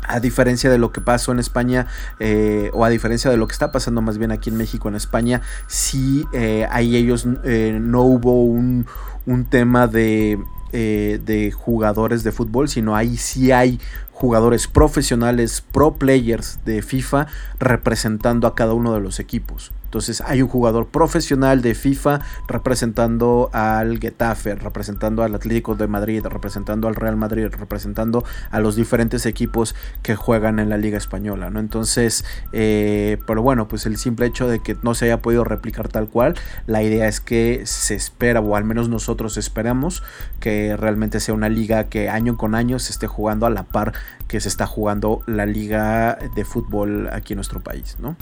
a diferencia de lo que pasó en España, eh, o a diferencia de lo que está pasando más bien aquí en México, en España, sí eh, ahí ellos eh, no hubo un, un tema de, de jugadores de fútbol, sino ahí sí hay jugadores profesionales, pro players de FIFA, representando a cada uno de los equipos. Entonces hay un jugador profesional de FIFA representando al Getafe, representando al Atlético de Madrid, representando al Real Madrid, representando a los diferentes equipos que juegan en la Liga Española, ¿no? Entonces, eh, pero bueno, pues el simple hecho de que no se haya podido replicar tal cual, la idea es que se espera, o al menos nosotros esperamos, que realmente sea una liga que año con año se esté jugando a la par que se está jugando la liga de fútbol aquí en nuestro país, ¿no?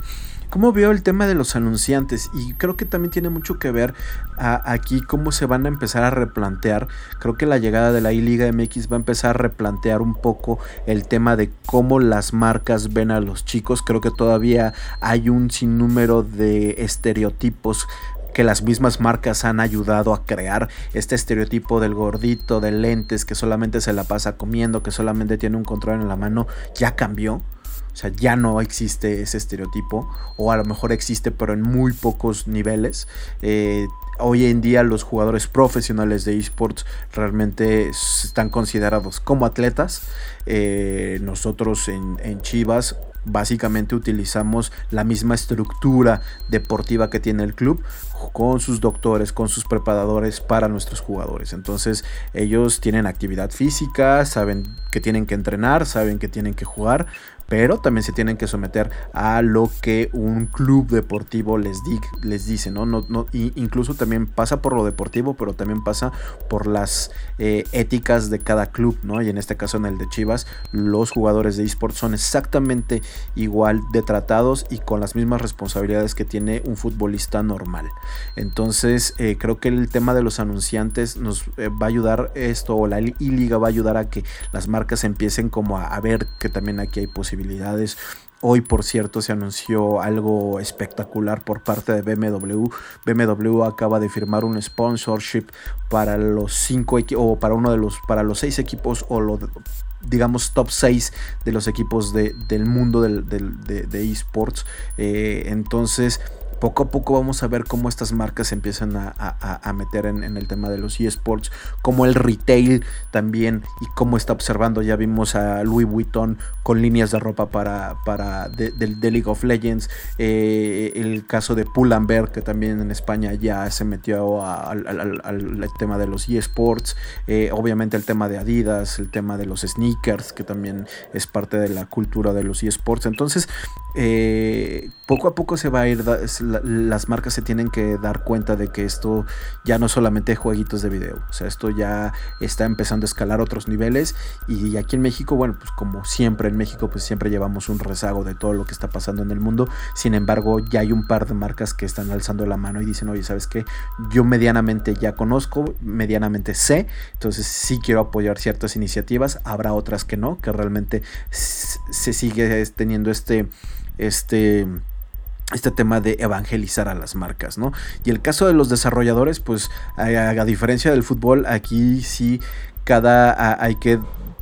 ¿Cómo veo el tema de los anunciantes? Y creo que también tiene mucho que ver aquí cómo se van a empezar a replantear. Creo que la llegada de la I-Liga MX va a empezar a replantear un poco el tema de cómo las marcas ven a los chicos. Creo que todavía hay un sinnúmero de estereotipos que las mismas marcas han ayudado a crear este estereotipo del gordito de lentes que solamente se la pasa comiendo, que solamente tiene un control en la mano, ya cambió. O sea, ya no existe ese estereotipo, o a lo mejor existe, pero en muy pocos niveles. Eh, hoy en día los jugadores profesionales de esports realmente están considerados como atletas. Eh, nosotros en, en Chivas básicamente utilizamos la misma estructura deportiva que tiene el club con sus doctores, con sus preparadores para nuestros jugadores. Entonces ellos tienen actividad física, saben que tienen que entrenar, saben que tienen que jugar, pero también se tienen que someter a lo que un club deportivo les, les dice, ¿no? No, no incluso también pasa por lo deportivo, pero también pasa por las eh, éticas de cada club, ¿no? Y en este caso en el de Chivas, los jugadores de esports son exactamente igual de tratados y con las mismas responsabilidades que tiene un futbolista normal. Entonces, eh, creo que el tema de los anunciantes nos eh, va a ayudar esto, o la I-Liga va a ayudar a que las marcas empiecen como a ver que también aquí hay posibilidades Hoy, por cierto, se anunció algo espectacular por parte de BMW. BMW acaba de firmar un sponsorship para los cinco o para uno de los para los seis equipos o los digamos top 6 de los equipos del mundo del, de, esports. Eh, entonces poco a poco vamos a ver cómo estas marcas se empiezan a, meter en, el tema de los eSports, como el retail también y cómo está observando. Ya vimos a Louis Vuitton con líneas de ropa para, para de, League of Legends, eh, el caso de Pull&Bear que también en España ya se metió al, tema de los eSports, eh, obviamente el tema de Adidas, el tema de los sneakers que también es parte de la cultura de los eSports. Entonces, eh, poco a poco se va a ir las marcas se tienen que dar cuenta de que esto ya no solamente es jueguitos de video, o sea, esto ya está empezando a escalar otros niveles. Y aquí en México, bueno, pues como siempre en México, pues siempre llevamos un rezago de todo lo que está pasando en el mundo, sin embargo, ya hay un par de marcas que están alzando la mano y dicen, oye, ¿sabes qué? Yo medianamente ya conozco, medianamente sé, entonces sí quiero apoyar ciertas iniciativas, habrá otras que no, que realmente se sigue teniendo este, este este tema de evangelizar a las marcas, ¿no? Y el caso de los desarrolladores, pues a, diferencia del fútbol, aquí sí cada hay que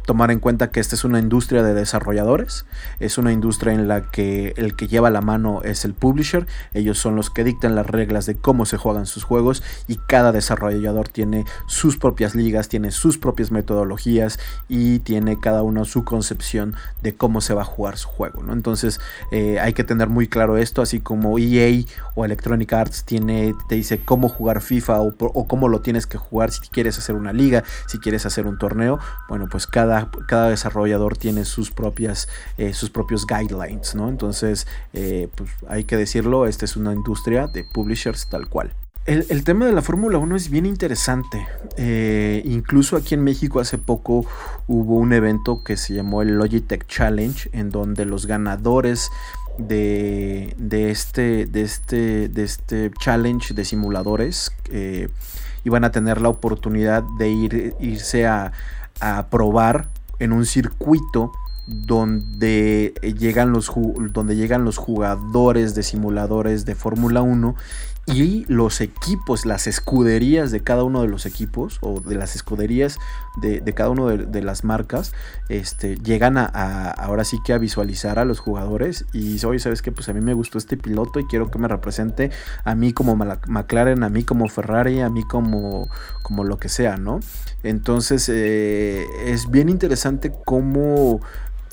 tomar en cuenta que esta es una industria de desarrolladores, es una industria en la que el que lleva la mano es el publisher, ellos son los que dictan las reglas de cómo se juegan sus juegos y cada desarrollador tiene sus propias ligas, tiene sus propias metodologías y tiene cada uno su concepción de cómo se va a jugar su juego, ¿no? Entonces eh, hay que tener muy claro esto, así como EA o Electronic Arts tiene, te dice cómo jugar FIFA o, o cómo lo tienes que jugar si quieres hacer una liga, si quieres hacer un torneo, bueno, pues cada cada, desarrollador tiene sus propias, eh, sus propios guidelines. Entonces, eh, pues hay que decirlo, esta es una industria de publishers tal cual. El, el tema de la Fórmula 1 es bien interesante. Eh, incluso aquí en México hace poco hubo un evento que se llamó el Logitech Challenge, en donde los ganadores de, de, este, de, este, de este challenge de simuladores iban a tener la oportunidad de ir, irse a, a probar en un circuito donde llegan los, donde llegan los jugadores de simuladores de Fórmula 1 y los equipos, las escuderías de cada uno de los equipos o de las escuderías de, cada una de, las marcas, este, llegan a, ahora sí que a visualizar a los jugadores y dice, oye, ¿sabes qué? Pues a mí me gustó este piloto y quiero que me represente a mí como McLaren, a mí como Ferrari, a mí como, como lo que sea, ¿no? Entonces eh, es bien interesante cómo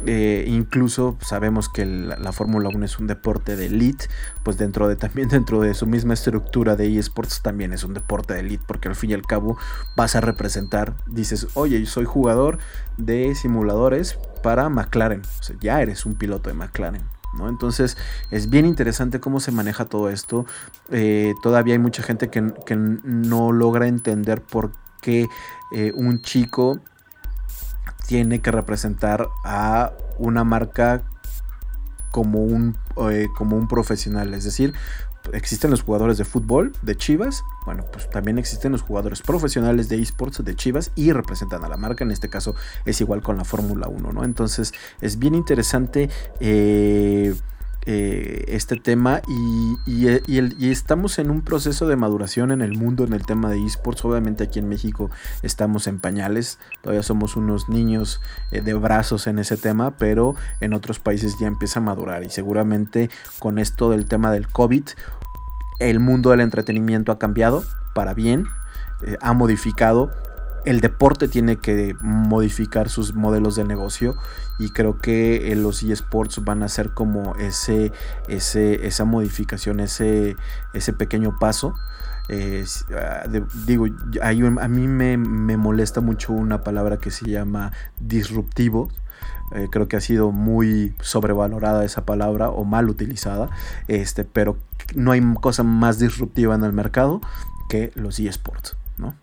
eh, incluso sabemos que la, Fórmula 1 es un deporte de elite, pues dentro de también dentro de su misma estructura de eSports también es un deporte de elite, porque al fin y al cabo vas a representar, dices, oye, yo soy jugador de simuladores para McLaren, o sea, ya eres un piloto de McLaren. ¿No? Entonces es bien interesante cómo se maneja todo esto. Eh, todavía hay mucha gente que, no logra entender por qué eh, un chico tiene que representar a una marca como un, eh, como un profesional. Es decir, existen los jugadores de fútbol de Chivas, bueno, pues también existen los jugadores profesionales de esports de Chivas y representan a la marca, en este caso es igual con la Fórmula 1, ¿no? Entonces es bien interesante. Eh, eh, este tema y, y, estamos en un proceso de maduración en el mundo en el tema de esports. Obviamente aquí en México estamos en pañales, todavía somos unos niños eh, de brazos en ese tema, pero en otros países ya empieza a madurar y seguramente con esto del tema del COVID, el mundo del entretenimiento ha cambiado para bien, eh, ha modificado el deporte tiene que modificar sus modelos de negocio y creo que eh, los eSports van a ser como ese, ese, esa modificación, ese, ese pequeño paso. Ah, digo, a mí me, molesta mucho una palabra que se llama disruptivo. Eh, creo que ha sido muy sobrevalorada esa palabra o mal utilizada, este, pero no hay cosa más disruptiva en el mercado que los eSports, ¿no?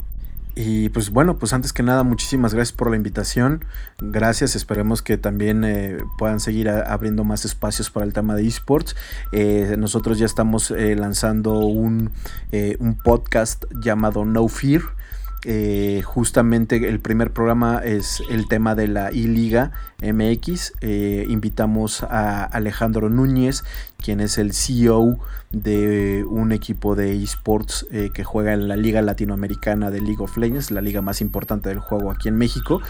Y pues bueno, pues antes que nada, muchísimas gracias por la invitación. Gracias, esperemos que también eh, puedan seguir abriendo más espacios para el tema de esports. Eh, nosotros ya estamos eh, lanzando un, un podcast llamado No Fear eh, justamente el primer programa es el tema de la I-Liga MX. Eh, invitamos a Alejandro Núñez, quien es el CEO de un equipo de esports eh, que juega en la Liga Latinoamericana de League of Legends, la liga más importante del juego aquí en México.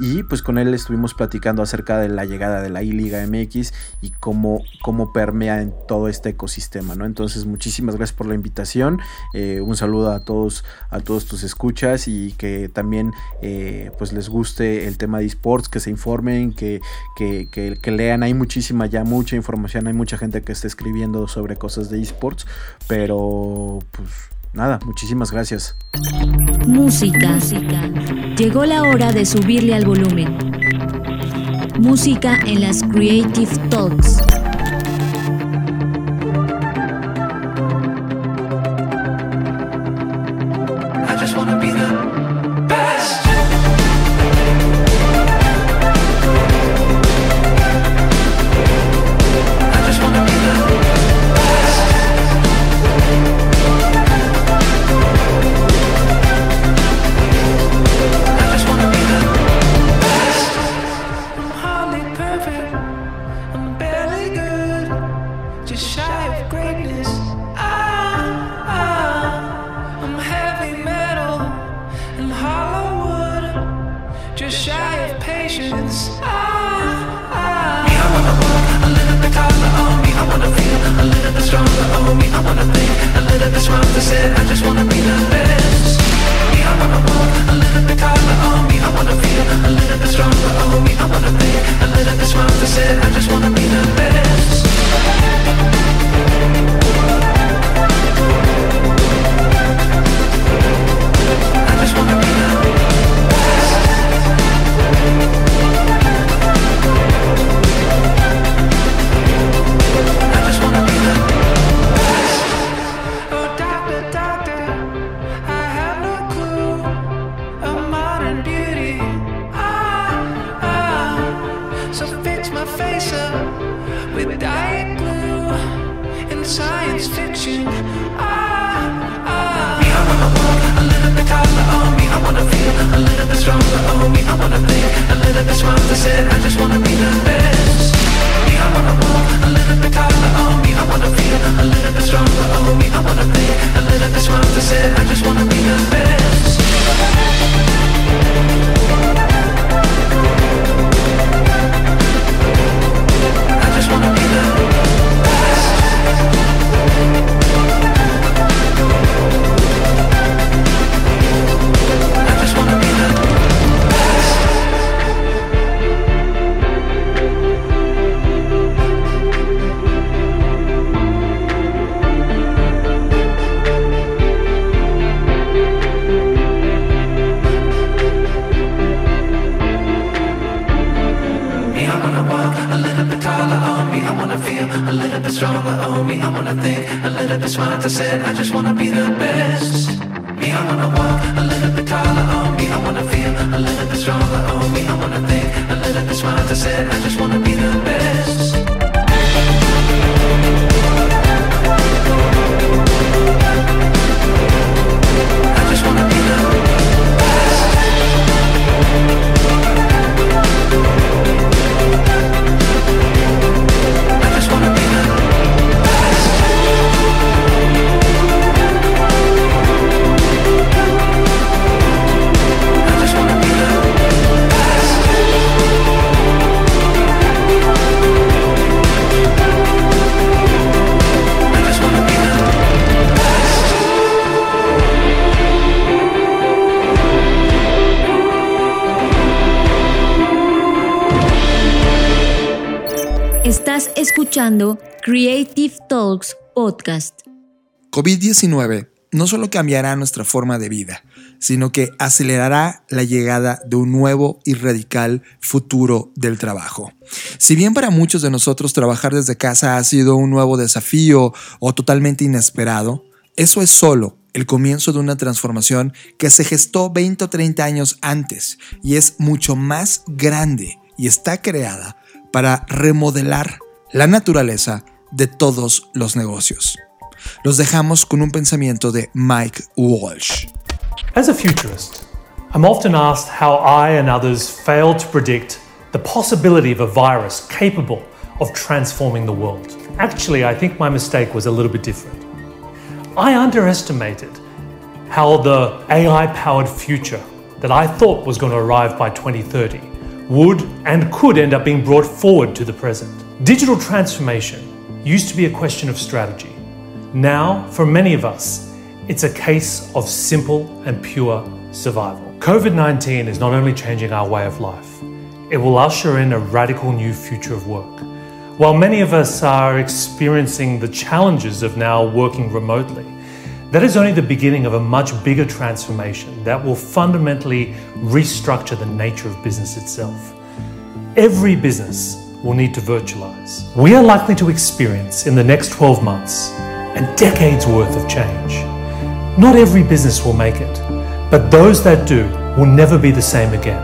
Y pues con él estuvimos platicando acerca de la llegada de la I-Liga MX y cómo, cómo permea en todo este ecosistema. ¿no? Entonces, muchísimas gracias por la invitación. un saludo a todos, a todos tus escuchas y que también eh, pues les guste el tema de esports, que se informen, que, que, lean. Hay muchísima ya, mucha información, hay mucha gente que está escribiendo sobre cosas de esports, pero pues nada, muchísimas gracias. Música. Llegó la hora de subirle al volumen. Música en las Creative Talks. Creative Talks Podcast. COVID-19 no solo cambiará nuestra forma de vida, sino que acelerará la llegada de un nuevo y radical futuro del trabajo. Si bien para muchos de nosotros trabajar desde casa ha sido un nuevo desafío o totalmente inesperado, eso es solo el comienzo de una transformación que se gestó 20 o 30 años antes y es mucho más grande y está creada para remodelar la naturaleza de todos los negocios. Los dejamos con un pensamiento de Mike Walsh. As a futurist, I'm often asked how I and others failed to predict the possibility of a virus capable of transforming the world. Actually, I think my mistake was a little bit different. I underestimated how the AI powered future that I thought was going to arrive by 2030 would and could end up being brought forward to the present. Digital transformation used to be a question of strategy. Now, for many of us, it's a case of simple and pure survival. COVID 19 is not only changing our way of life, it will usher in a radical new future of work. While many of us are experiencing the challenges of now working remotely, that is only the beginning of a much bigger transformation that will fundamentally restructure the nature of business itself. Every business will need to virtualize. We are likely to experience in the next 12 months a decade's worth of change. Not every business will make it, but those that do will never be the same again.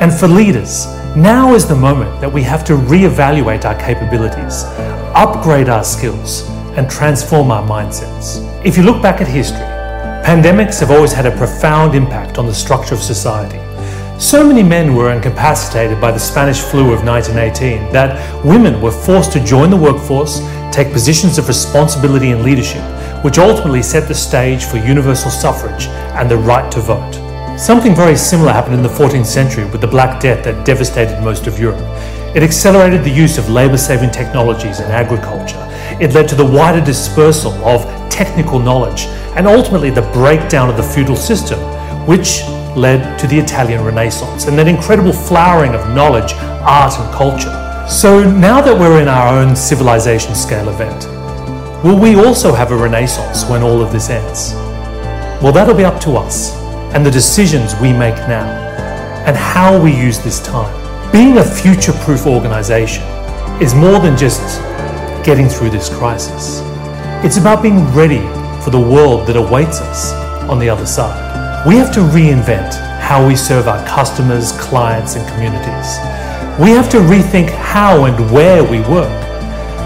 And for leaders, now is the moment that we have to reevaluate our capabilities, upgrade our skills, and transform our mindsets. If you look back at history, pandemics have always had a profound impact on the structure of society. So many men were incapacitated by the Spanish flu of 1918 that women were forced to join the workforce, take positions of responsibility and leadership, which ultimately set the stage for universal suffrage and the right to vote. Something very similar happened in the 14th century with the Black Death that devastated most of Europe. It accelerated the use of labor saving technologies in agriculture. It led to the wider dispersal of technical knowledge and ultimately the breakdown of the feudal system, which led to the Italian Renaissance and that incredible flowering of knowledge, art, and culture. So now that we're in our own civilization scale event, will we also have a renaissance when all of this ends? Well, that'll be up to us and the decisions we make now and how we use this time. Being a future proof organization is more than just getting through this crisis. It's about being ready for the world that awaits us on the other side. We have to reinvent how we serve our customers, clients, and communities. We have to rethink how and where we work.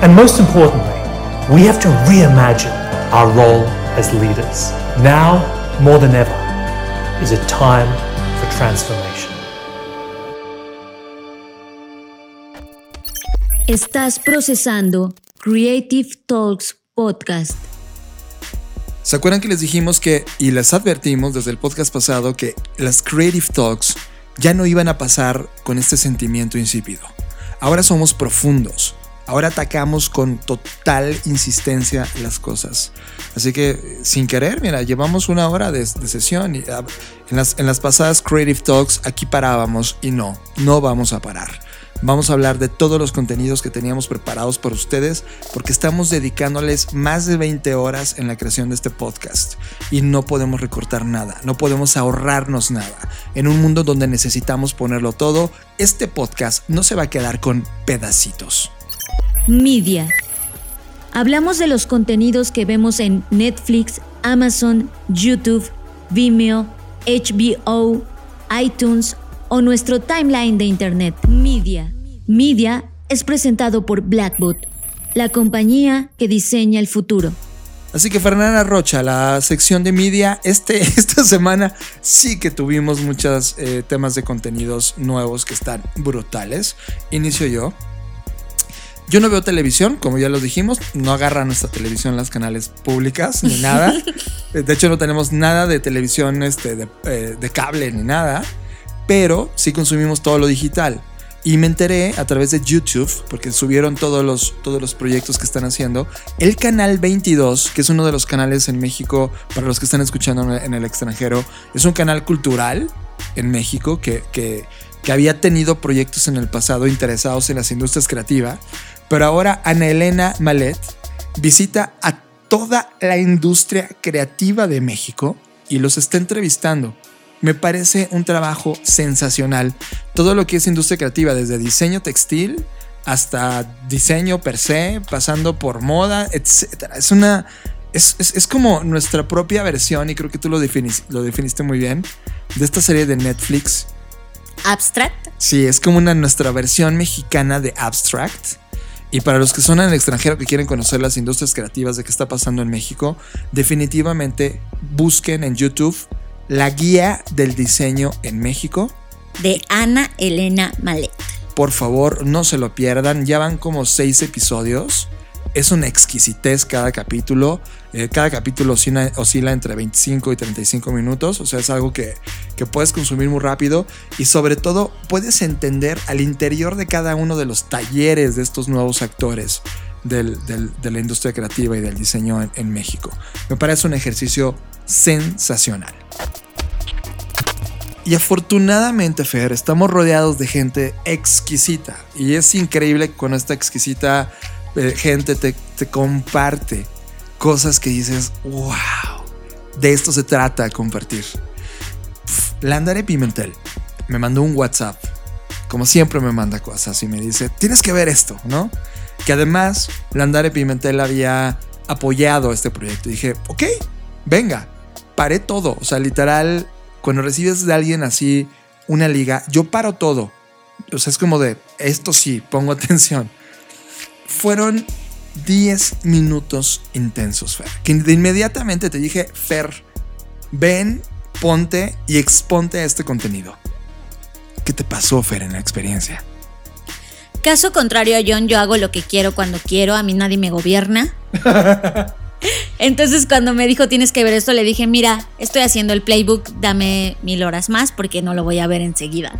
And most importantly, we have to reimagine our role as leaders. Now, more than ever, is a time for transformation. Estás procesando Creative Talks Podcast. ¿Se acuerdan que les dijimos que, y les advertimos desde el podcast pasado, que las Creative Talks ya no iban a pasar con este sentimiento insípido? Ahora somos profundos. Ahora atacamos con total insistencia las cosas. Así que, sin querer, mira, llevamos una hora de, sesión. Y, ah, en, las, en las pasadas Creative Talks aquí parábamos y no, no vamos a parar. Vamos a hablar de todos los contenidos que teníamos preparados para ustedes porque estamos dedicándoles más de 20 horas en la creación de este podcast y no podemos recortar nada, no podemos ahorrarnos nada. En un mundo donde necesitamos ponerlo todo, este podcast no se va a quedar con pedacitos. Media. Hablamos de los contenidos que vemos en Netflix, Amazon, YouTube, Vimeo, HBO, iTunes o nuestro timeline de Internet. Media. Media es presentado por Blackbot, la compañía que diseña el futuro. Así que Fernanda Rocha, la sección de media, este, esta semana sí que tuvimos muchos eh, temas de contenidos nuevos que están brutales. Inicio yo. Yo no veo televisión, como ya lo dijimos, no agarra nuestra televisión las canales públicas ni nada. De hecho, no tenemos nada de televisión este, de, eh, de cable ni nada, pero sí consumimos todo lo digital. Y me enteré a través de YouTube, porque subieron todos los, todos los proyectos que están haciendo. El canal 22, que es uno de los canales en México, para los que están escuchando en el extranjero, es un canal cultural en México que, que, que había tenido proyectos en el pasado interesados en las industrias creativas. Pero ahora Ana Elena Malet visita a toda la industria creativa de México y los está entrevistando. Me parece un trabajo sensacional. Todo lo que es industria creativa, desde diseño textil hasta diseño per se, pasando por moda, etc. Es una. Es, es, es como nuestra propia versión, y creo que tú lo, definis, lo definiste muy bien, de esta serie de Netflix. Abstract. Sí, es como una nuestra versión mexicana de Abstract. Y para los que son en el extranjero que quieren conocer las industrias creativas de qué está pasando en México, definitivamente busquen en YouTube la guía del diseño en México. De Ana Elena Malet. Por favor, no se lo pierdan. Ya van como seis episodios. Es una exquisitez cada capítulo. Eh, cada capítulo oscila, oscila, entre 25 y 35 minutos. O sea, es algo que, que puedes consumir muy rápido. Y sobre todo, puedes entender al interior de cada uno de los talleres de estos nuevos actores del, del, de la industria creativa y del diseño en, en México. Me parece un ejercicio sensacional. Y afortunadamente, Fer, estamos rodeados de gente exquisita. Y es increíble con esta exquisita eh, gente te, te, comparte cosas que dices, wow, de esto se trata compartir. Landare Pimentel me mandó un WhatsApp, como siempre me manda cosas y me dice, tienes que ver esto, ¿no? Que además Landare Pimentel había apoyado este proyecto. Y dije, ok, venga, paré todo. O sea, literal, cuando recibes de alguien así una liga, yo paro todo. O sea, es como de, esto sí, pongo atención. Fueron 10 minutos intensos, Fer. Que de inmediatamente te dije, Fer, ven, ponte y exponte a este contenido. ¿Qué te pasó, Fer, en la experiencia? Caso contrario a John, yo hago lo que quiero cuando quiero, a mí nadie me gobierna. Entonces cuando me dijo tienes que ver esto, le dije, mira, estoy haciendo el playbook, dame mil horas más porque no lo voy a ver enseguida.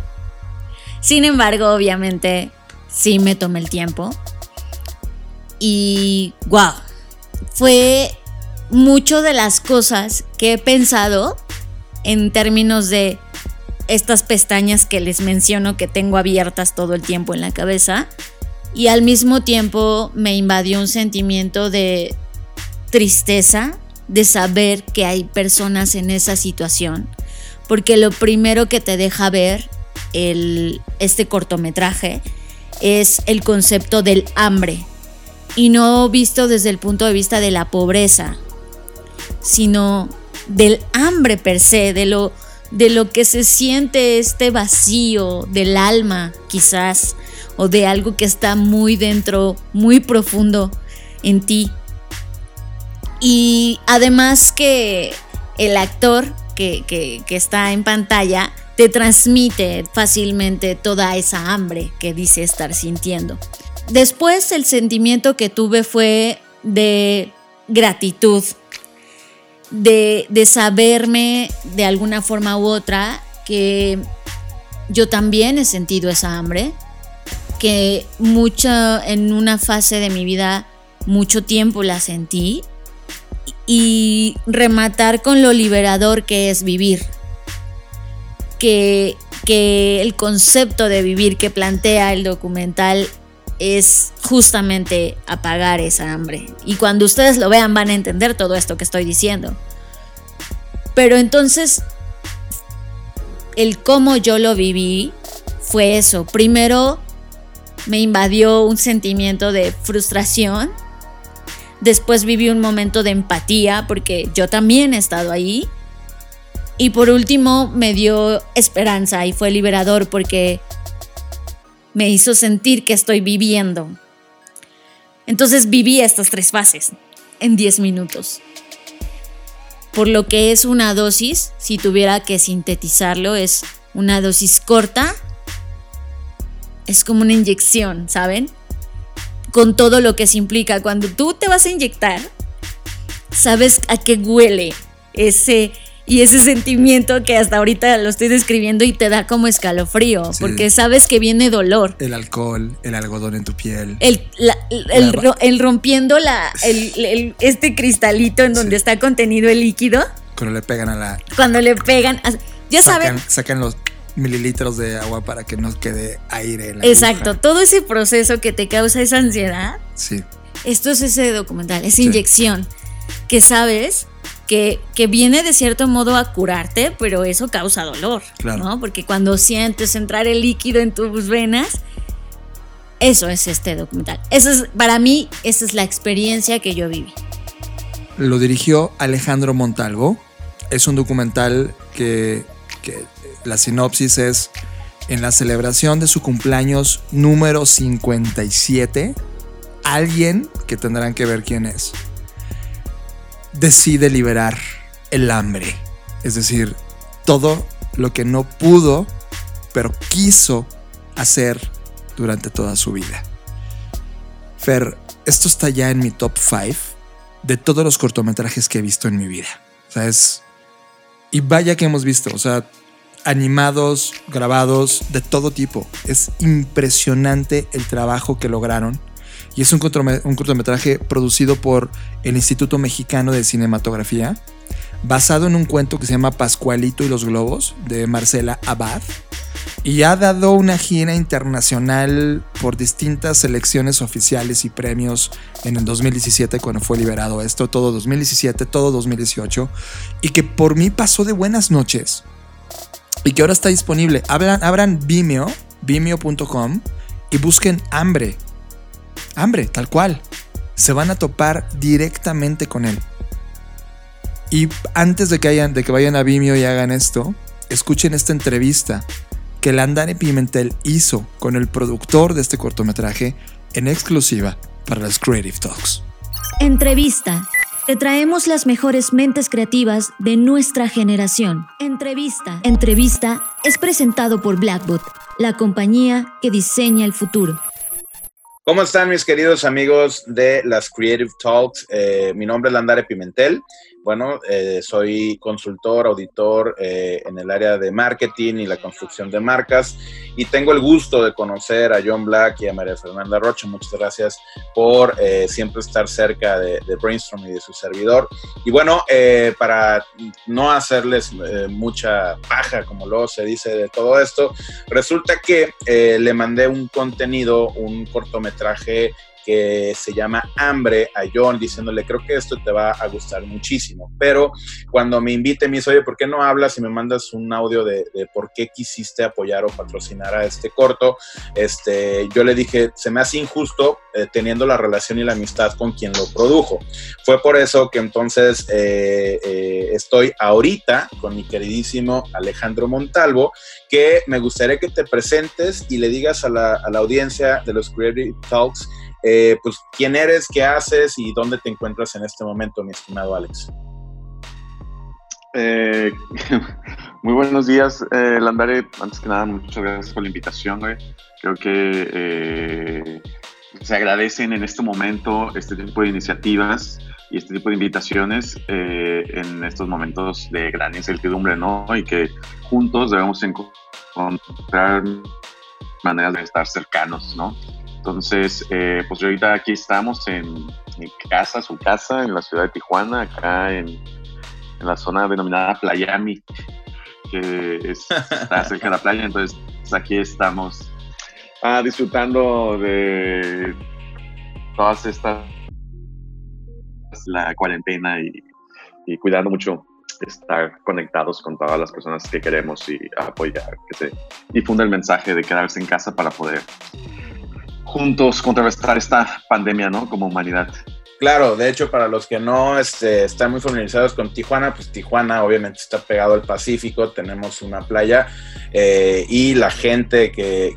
Sin embargo, obviamente, sí me tomé el tiempo. Y wow, fue mucho de las cosas que he pensado en términos de estas pestañas que les menciono que tengo abiertas todo el tiempo en la cabeza. Y al mismo tiempo me invadió un sentimiento de tristeza de saber que hay personas en esa situación. Porque lo primero que te deja ver el, este cortometraje es el concepto del hambre. Y no visto desde el punto de vista de la pobreza, sino del hambre per se, de lo, de lo que se siente este vacío del alma, quizás, o de algo que está muy dentro, muy profundo en ti Y además que el actor que, que, está en pantalla te transmite fácilmente toda esa hambre que dice estar sintiendo. Después el sentimiento que tuve fue de gratitud, de, de saberme de alguna forma u otra que yo también he sentido esa hambre, que mucho en una fase de mi vida mucho tiempo la sentí y rematar con lo liberador que es vivir. Que, que el concepto de vivir que plantea el documental es justamente apagar esa hambre. Y cuando ustedes lo vean van a entender todo esto que estoy diciendo. Pero entonces, el cómo yo lo viví fue eso. Primero me invadió un sentimiento de frustración. Después viví un momento de empatía porque yo también he estado ahí. Y por último me dio esperanza y fue liberador porque me hizo sentir que estoy viviendo. Entonces viví estas tres fases en 10 minutos. Por lo que es una dosis, si tuviera que sintetizarlo, es una dosis corta. Es como una inyección, ¿saben? Con todo lo que se implica. Cuando tú te vas a inyectar, sabes a qué huele ese y ese sentimiento que hasta ahorita lo estoy describiendo y te da como escalofrío, Sí. porque sabes que viene dolor. El alcohol, el algodón en tu piel. El, la- el La- ro- el rompiendo la, el- este cristalito en donde está contenido el líquido, Cuando le pegan a la. cuando le pegan, ya sacan, saben, sacan los mililitros de agua para que no quede aire en la exacto, aguja. todo ese proceso que te causa esa ansiedad, Sí. esto es ese documental, esa Sí. inyección, que sabes que, que viene de cierto modo a curarte, pero eso causa dolor, Claro. ¿no? Porque cuando sientes entrar el líquido en tus venas, eso es este documental. Eso es, para mí, esa es la experiencia que yo viví. Lo dirigió Alejandro Montalvo. Es un documental que, que la sinopsis es en la celebración de su cumpleaños número 57, alguien que tendrán que ver quién es, decide liberar el hambre. Es decir, todo lo que no pudo, pero quiso hacer durante toda su vida. Fer, esto está ya en mi top 5 de todos los cortometrajes que he visto en mi vida. O sea, es... Y vaya que hemos visto, o sea, animados, grabados, de todo tipo. Es impresionante el trabajo que lograron. Y es un, cortome- un cortometraje producido por el Instituto Mexicano de Cinematografía, basado en un cuento que se llama Pascualito y los Globos, de Marcela Abad. Y ha dado una gira internacional por distintas selecciones oficiales y premios en el 2017 cuando fue liberado esto, todo 2017, todo 2018, y que por mí pasó de buenas noches y que ahora está disponible. Abran, Vimeo, vimeo.com y busquen Hambre. Hambre, tal cual. Se van a topar directamente con él. Y antes de que, hayan, de que vayan a Vimeo y hagan esto, escuchen esta entrevista que Landare Pimentel hizo con el productor de este cortometraje en exclusiva para las Creative Talks. Entrevista. Te traemos las mejores mentes creativas de nuestra generación. Entrevista. Entrevista es presentado por Blackbot, la compañía que diseña el futuro. ¿Cómo están mis queridos amigos de las Creative Talks? Eh, mi nombre es Landare Pimentel. Bueno, eh, soy consultor, auditor eh, en el área de marketing y la construcción de marcas y tengo el gusto de conocer a John Black y a María Fernanda Rocha. Muchas gracias por eh, siempre estar cerca de, de, Brainstorm y de su servidor. Y bueno, eh, para no hacerles eh, mucha paja, como luego se dice de todo esto, resulta que le mandé un contenido, un cortometraje que se llama Hambre a John, diciéndole, creo que esto te va a gustar muchísimo. Pero cuando me invite, me dice, oye, ¿por qué no hablas y me mandas un audio de, por qué quisiste apoyar o patrocinar a este corto? Este, yo le dije, se me hace injusto eh, teniendo la relación y la amistad con quien lo produjo. Fue por eso que entonces eh, eh, estoy ahorita con mi queridísimo Alejandro Montalvo, que me gustaría que te presentes y le digas a la, a la audiencia de los Creative Talks eh, pues quién eres, qué haces y dónde te encuentras en este momento, mi estimado Alex. Eh, muy buenos días, eh, Landare. Antes que nada, muchas gracias por la invitación, güey. Creo que eh, se agradecen en este momento este tipo de iniciativas y este tipo de invitaciones eh, en estos momentos de gran incertidumbre, ¿no? Y que juntos debemos encontrar maneras de estar cercanos, ¿no? Entonces, eh, pues ahorita aquí estamos en mi casa, su casa, en la ciudad de Tijuana, acá en, en la zona denominada Playami, que es, está cerca de la playa. Entonces, aquí estamos ah, disfrutando de todas estas, la cuarentena y, y cuidando mucho estar conectados con todas las personas que queremos y apoyar, que se difunda el mensaje de quedarse en casa para poder juntos contrarrestar esta pandemia, ¿no? Como humanidad. Claro, de hecho, para los que no este, están muy familiarizados con Tijuana, pues Tijuana obviamente está pegado al Pacífico, tenemos una playa eh, y la gente que,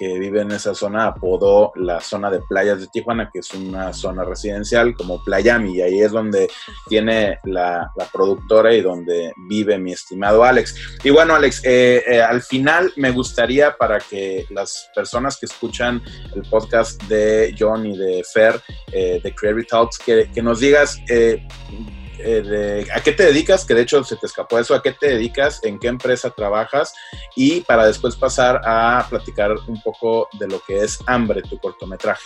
vive en esa zona apodó la zona de playas de Tijuana, que es una zona residencial como Playami, y ahí es donde tiene la, la productora y donde vive mi estimado Alex. Y bueno, Alex, eh, eh, al final me gustaría para que las personas que escuchan el podcast de John y de Fer, de Creative Talks, que, nos digas eh, eh, a qué te dedicas, que de hecho se te escapó eso, a qué te dedicas, en qué empresa trabajas y para después pasar a platicar un poco de lo que es Hambre, tu cortometraje.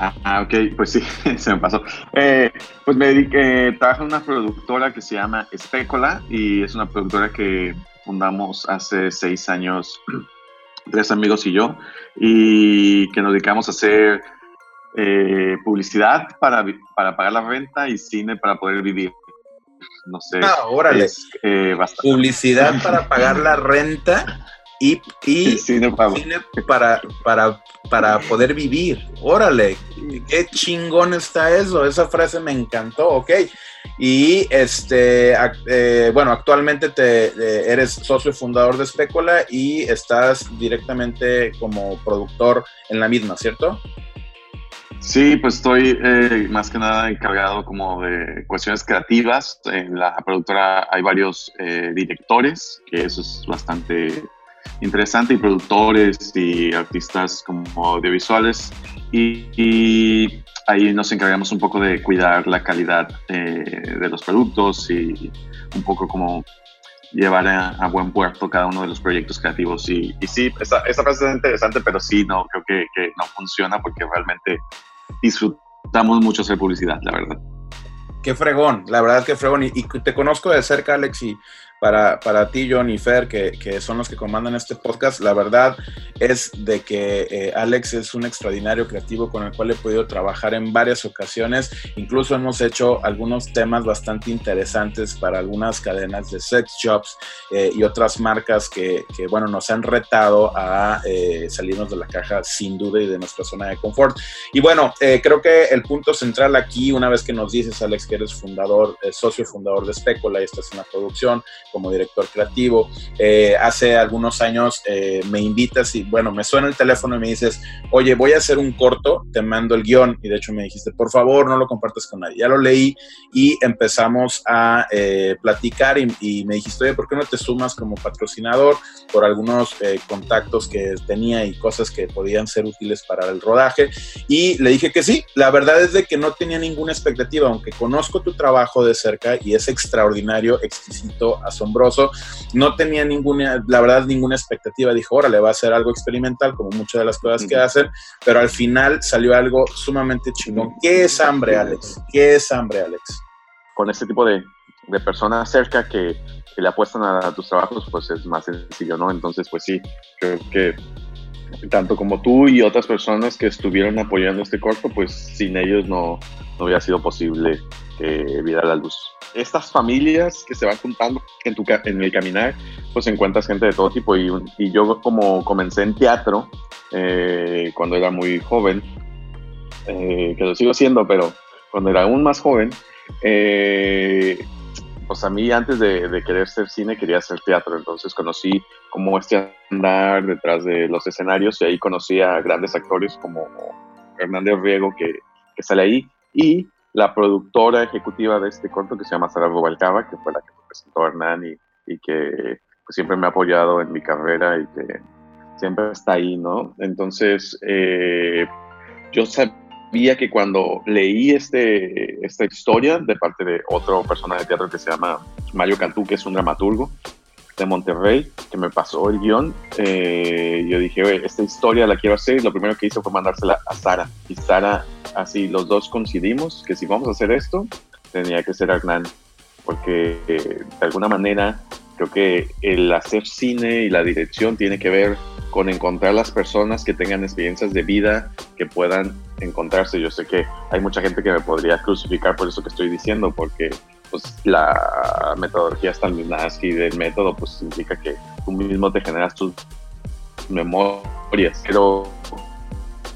Ah, ok, pues sí, se me pasó. Eh, pues me dediqué, trabajo en una productora que se llama Especola y es una productora que fundamos hace seis años, tres amigos y yo, y que nos dedicamos a hacer eh, publicidad para, para pagar la renta y cine para poder vivir. No sé. Ah, órale. Es, eh. Publicidad para pagar la renta y, y cine, para, cine para, para, para, poder vivir. Órale, qué chingón está eso. Esa frase me encantó, ok. Y este, eh, bueno, actualmente te, eh, eres socio fundador de Specula y estás directamente como productor en la misma, ¿cierto? Sí, pues estoy eh, más que nada encargado como de cuestiones creativas. En la productora hay varios eh, directores, que eso es bastante interesante, y productores y artistas como audiovisuales. Y, y ahí nos encargamos un poco de cuidar la calidad eh, de los productos y un poco como llevar a, a, buen puerto cada uno de los proyectos creativos. Y, y sí, esta, esta frase es interesante, pero sí, no, creo que, que no funciona porque realmente disfrutamos mucho hacer publicidad, la verdad. Qué fregón, la verdad que fregón. Y, y te conozco de cerca, Alex, y para, para ti, John y Fer, que, que, son los que comandan este podcast, la verdad es de que eh, Alex es un extraordinario creativo con el cual he podido trabajar en varias ocasiones. Incluso hemos hecho algunos temas bastante interesantes para algunas cadenas de sex shops eh, y otras marcas que, que, bueno, nos han retado a eh, salirnos de la caja sin duda y de nuestra zona de confort. Y bueno, creo que el punto central aquí, una vez que nos dices, Alex, que eres fundador, socio fundador de Specula y estás en la producción, como director creativo. Eh, hace algunos años eh, me invitas y bueno, me suena el teléfono y me dices, oye, voy a hacer un corto, te mando el guion y de hecho me dijiste, por favor, no lo compartas con nadie. Ya lo leí y empezamos a eh, platicar y, me dijiste, oye, ¿por qué no te sumas como patrocinador por algunos contactos que tenía y cosas que podían ser útiles para el rodaje? Y le dije que sí, la verdad es de que no tenía ninguna expectativa, aunque conozco tu trabajo de cerca y es extraordinario, exquisito, asombroso. No tenía ninguna, la verdad, ninguna expectativa. Dijo, órale, va a ser algo experimental, como muchas de las cosas que hacen, pero al final salió algo sumamente chingón. ¿Qué es hambre, Alex? ¿Qué es hambre, Alex? Con este tipo de, de personas cerca que, que, le apuestan a tus trabajos, pues es más sencillo, ¿no? Entonces, pues sí, creo que tanto como tú y otras personas que estuvieron apoyando este corto, pues sin ellos no, no hubiera sido posible que viera la luz. Estas familias que se van juntando en, tu, en el caminar, pues encuentras gente de todo tipo. Y, y yo como comencé en teatro eh, cuando era muy joven, eh, que lo sigo siendo, pero cuando era aún más joven, eh, pues a mí antes de, de, querer ser cine quería hacer teatro, entonces conocí como este andar detrás de los escenarios y ahí conocí a grandes actores como Hernández Riego que, que sale ahí, y la productora ejecutiva de este corto que se llama Sara Rubalcaba, que fue la que me presentó Hernán y, y que pues, siempre me ha apoyado en mi carrera y que siempre está ahí, ¿no? Entonces, eh, yo sabía que cuando leí este, esta historia de parte de otro persona de teatro que se llama Mario Cantú, que es un dramaturgo de Monterrey, que me pasó el guion, eh, yo dije, "Oye, esta historia la quiero hacer y lo primero que hice fue mandársela a Sara. Y Sara, así los dos coincidimos que si vamos a hacer esto, tenía que ser Hernán, porque eh, de alguna manera creo que el hacer cine y la dirección tiene que ver con encontrar las personas que tengan experiencias de vida que puedan encontrarse. Yo sé que hay mucha gente que me podría crucificar por eso que estoy diciendo, porque pues la metodología Stanislavski del método pues implica que tú mismo te generas tus memorias, pero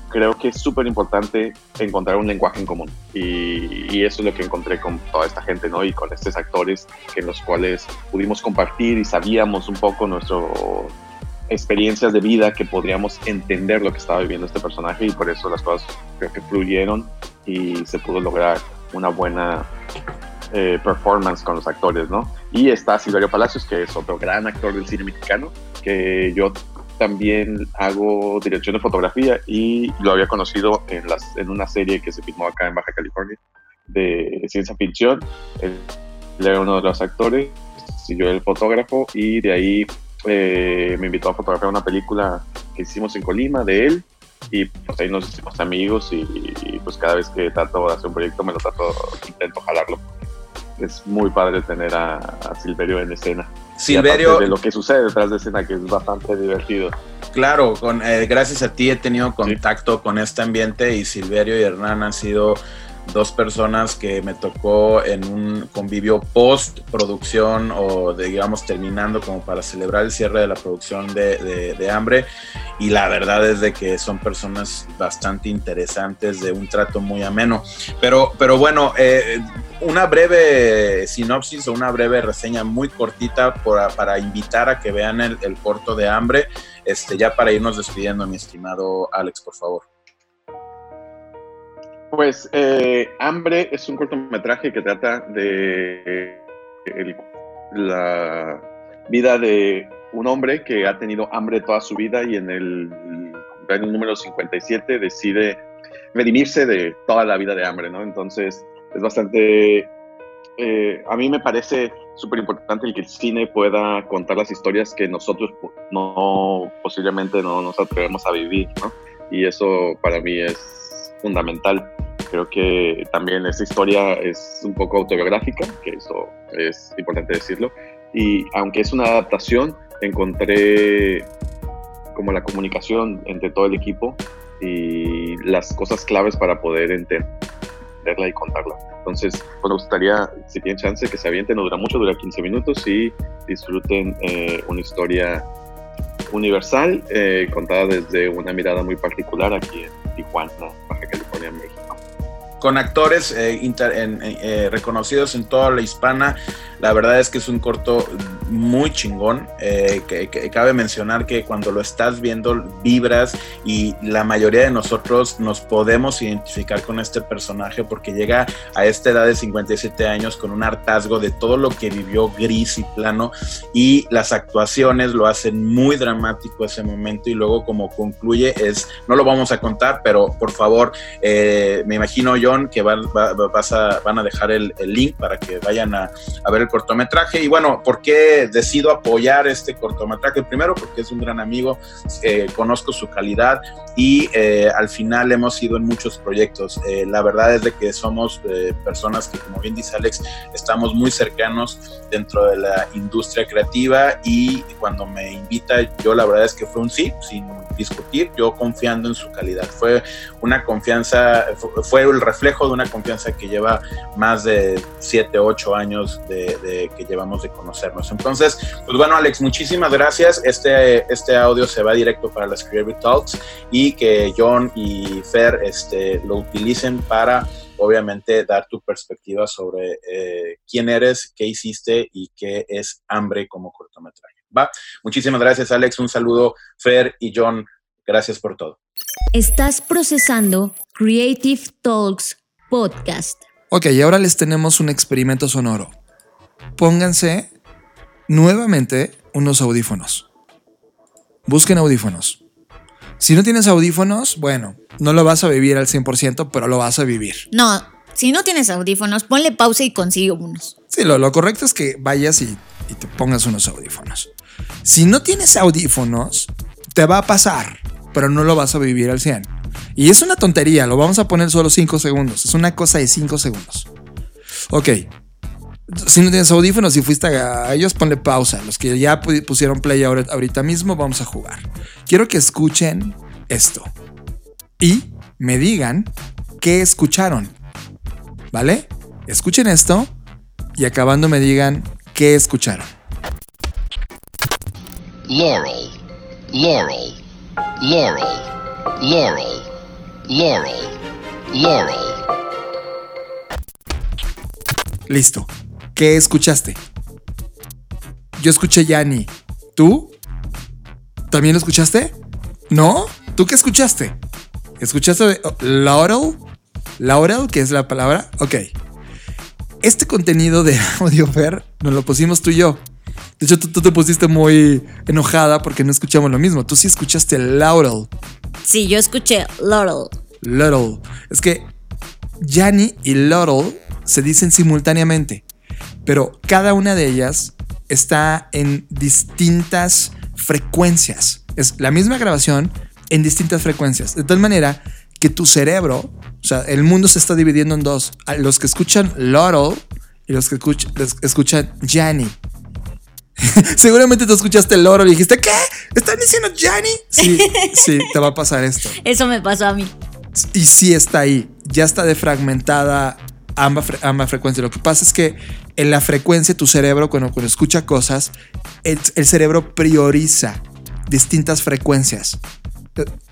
creo que es súper importante encontrar un lenguaje en común y, y, eso es lo que encontré con toda esta gente, ¿no? Y con estos actores en los cuales pudimos compartir y sabíamos un poco nuestras experiencias de vida que podríamos entender lo que estaba viviendo este personaje y por eso las cosas creo que fluyeron y se pudo lograr una buena eh, performance con los actores, ¿no? Y está Silverio Palacios, que es otro gran actor del cine mexicano, que yo también hago dirección de fotografía y lo había conocido en, las, en una serie que se filmó acá en Baja California de ciencia ficción. Él era uno de los actores, y yo el fotógrafo y de ahí eh, me invitó a fotografiar una película que hicimos en Colima de él y pues ahí nos hicimos amigos y, y pues cada vez que trato de hacer un proyecto me lo trato, intento jalarlo. Es muy padre tener a, a Silverio en escena. Silverio. De lo que sucede detrás de escena, que es bastante divertido. Claro, con, eh, gracias a ti he tenido contacto sí. con este ambiente y Silverio y Hernán han sido dos personas que me tocó en un convivio post producción o de, digamos terminando como para celebrar el cierre de la producción de, de, Hambre. Y la verdad es de que son personas bastante interesantes de un trato muy ameno. Pero, pero bueno eh, una breve sinopsis o una breve reseña muy cortita por, para invitar a que vean el, el corto de Hambre. Este, ya para irnos despidiendo mi estimado Alex por favor pues eh, Hambre es un cortometraje que trata de la vida de un hombre que ha tenido hambre toda su vida y en el año número 57 decide redimirse de toda la vida de hambre, ¿no? Entonces es bastante... Eh, a mí me parece súper importante el que el cine pueda contar las historias que nosotros no posiblemente no nos atrevemos a vivir, ¿no? Y eso para mí es fundamental. Creo que también esta historia es un poco autobiográfica, que eso es importante decirlo. Y aunque es una adaptación, encontré como la comunicación entre todo el equipo y las cosas claves para poder entenderla y contarla. Entonces, pues me gustaría, si tienen chance, que se avienten, no dura mucho, dura 15 minutos y disfruten eh, una historia universal eh, contada desde una mirada muy particular aquí en Tijuana, Baja California, México con actores eh, inter, en, eh, reconocidos en toda la hispana. La verdad es que es un corto muy chingón. Eh, que, cabe mencionar que cuando lo estás viendo vibras y la mayoría de nosotros nos podemos identificar con este personaje porque llega a esta edad de 57 años con un hartazgo de todo lo que vivió gris y plano y las actuaciones lo hacen muy dramático ese momento y luego como concluye es, no lo vamos a contar, pero por favor, me imagino yo que van, va, van a dejar el, el, link para que vayan a, a, ver el cortometraje. Y bueno, ¿por qué decido apoyar este cortometraje? Primero, porque es un gran amigo, eh, conozco su calidad y eh, al final hemos ido en muchos proyectos. Eh, la verdad es de que somos personas que, como bien dice Alex, estamos muy cercanos dentro de la industria creativa y cuando me invita, yo la verdad es que fue un sí, sin discutir, yo confiando en su calidad. Fue una confianza, fue el reflejo de una confianza que lleva más de 7, 8 años de, de, que llevamos de conocernos. Entonces, pues bueno, Alex, muchísimas gracias. Este, este audio se va directo para las Creative Talks y que John y Fer este, lo utilicen para obviamente dar tu perspectiva sobre eh, quién eres, qué hiciste y qué es hambre como cortometraje. Va, muchísimas gracias Alex, un saludo Fer y John, gracias por todo. Estás procesando Creative Talks Podcast. Ok, y ahora les tenemos un experimento sonoro. Pónganse nuevamente unos audífonos. Busquen audífonos. Si no tienes audífonos, bueno, no lo vas a vivir al 100%, pero lo vas a vivir. No, si no tienes audífonos, ponle pausa y consigue unos. Sí, lo, lo correcto es que vayas y, y te pongas unos audífonos. Si no tienes audífonos, te va a pasar, pero no lo vas a vivir al 100. Y es una tontería, lo vamos a poner solo 5 segundos. Es una cosa de 5 segundos. Ok. Si no tienes audífonos y fuiste a ellos, ponle pausa. Los que ya pu- pusieron play ahora- ahorita mismo, vamos a jugar. Quiero que escuchen esto. Y me digan qué escucharon. ¿Vale? Escuchen esto y acabando me digan qué escucharon. Laurel, Laurel, Laurel, Laurel, Laurel, Laurel. Listo. ¿Qué escuchaste? Yo escuché Yanni. ¿Tú? ¿También lo escuchaste? ¿No? ¿Tú qué escuchaste? ¿Escuchaste oh, Laurel? Laurel, que es la palabra. Ok. Este contenido de audio Fer nos lo pusimos tú y yo. De hecho, tú, tú te pusiste muy enojada porque no escuchamos lo mismo. Tú sí escuchaste Laurel. Sí, yo escuché Laurel. Laurel. Es que Yanni y Laurel se dicen simultáneamente, pero cada una de ellas está en distintas frecuencias. Es la misma grabación en distintas frecuencias. De tal manera que tu cerebro, o sea, el mundo se está dividiendo en dos. Los que escuchan Laurel y los que escuch- los que escuchan Yanni. Seguramente tú escuchaste Laurel y dijiste, ¿qué? ¿Están diciendo Yanni? Sí, sí, te va a pasar esto. Eso me pasó a mí. Y sí está ahí. Ya está defragmentada ambas, fre- ambas frecuencias. Lo que pasa es que en la frecuencia tu cerebro, cuando, cuando escucha cosas, el, cerebro prioriza distintas frecuencias.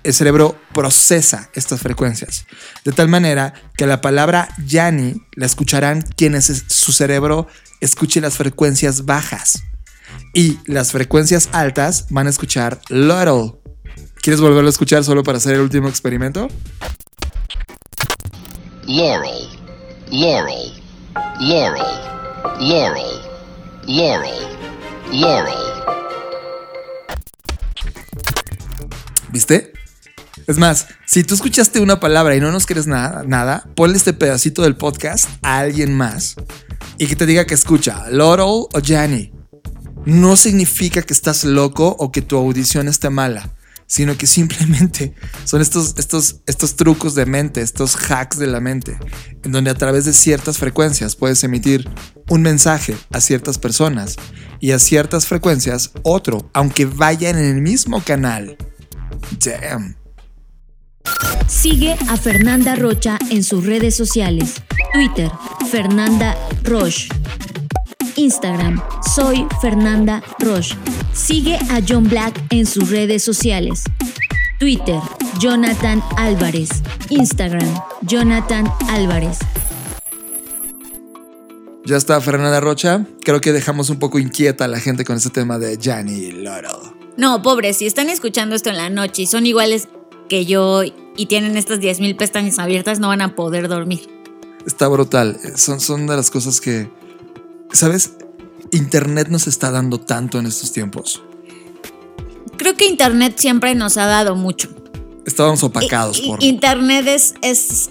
El cerebro procesa estas frecuencias. De tal manera que la palabra Yanni la escucharán quienes es- su cerebro escuche las frecuencias bajas. Y las frecuencias altas van a escuchar Laurel. ¿Quieres volverlo a escuchar solo para hacer el último experimento? Laurel, Laurel, Laurel, Laurel, Laurel, Laurel. ¿Viste? Es más, si tú escuchaste una palabra y no nos quieres nada, nada, ponle este pedacito del podcast a alguien más y que te diga que escucha Laurel o Janny. No significa que estás loco o que tu audición esté mala, sino que simplemente son estos, estos, estos trucos de mente, estos hacks de la mente, en donde a través de ciertas frecuencias puedes emitir un mensaje a ciertas personas y a ciertas frecuencias otro, aunque vayan en el mismo canal. Damn. Sigue a Fernanda Rocha en sus redes sociales. Twitter, Fernanda Roche. Instagram, soy Fernanda Roche. Sigue a John Black en sus redes sociales. Twitter, Jonathan Álvarez. Instagram, Jonathan Álvarez. Ya está Fernanda Rocha. Creo que dejamos un poco inquieta a la gente con este tema de Gianni y Laurel. No, pobres, si están escuchando esto en la noche y son iguales que yo y tienen estas 10.000 pestañas abiertas, no van a poder dormir. Está brutal. Son, son de las cosas que, ¿sabes? Internet nos está dando tanto en estos tiempos. Creo que Internet siempre nos ha dado mucho. Estábamos opacados I- por... Internet es, es.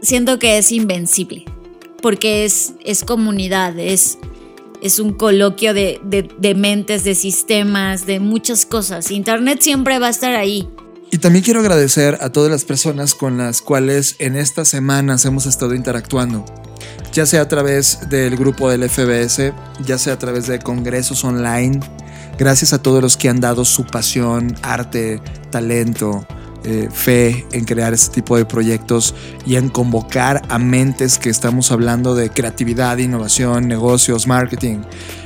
Siento que es invencible. Porque es, es comunidad, es, es un coloquio de, de- de mentes, de sistemas, de muchas cosas. Internet siempre va a estar ahí. Y también quiero agradecer a todas las personas con las cuales en estas semanas hemos estado interactuando. Ya sea a través del grupo del FBS, ya sea a través de congresos online. Gracias a todos los que han dado su pasión, arte, talento, eh, fe en crear este tipo de proyectos y en convocar a mentes que estamos hablando de creatividad, innovación, negocios, marketing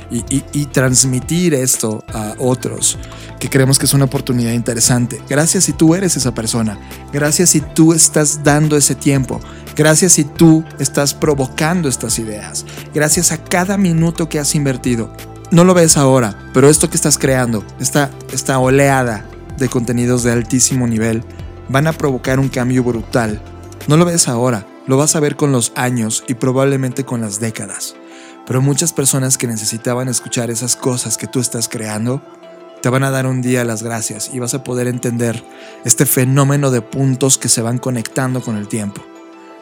y, transmitir esto a otros que creemos que es una oportunidad interesante. Gracias si tú eres esa persona. Gracias si tú estás dando ese tiempo. Gracias si tú estás provocando estas ideas. Gracias a cada minuto que has invertido. No lo ves ahora, pero esto que estás creando, esta, esta oleada de contenidos de altísimo nivel, van a provocar un cambio brutal. No lo ves ahora, lo vas a ver con los años y probablemente con las décadas. Pero muchas personas que necesitaban escuchar esas cosas que tú estás creando, te van a dar un día las gracias y vas a poder entender este fenómeno de puntos que se van conectando con el tiempo.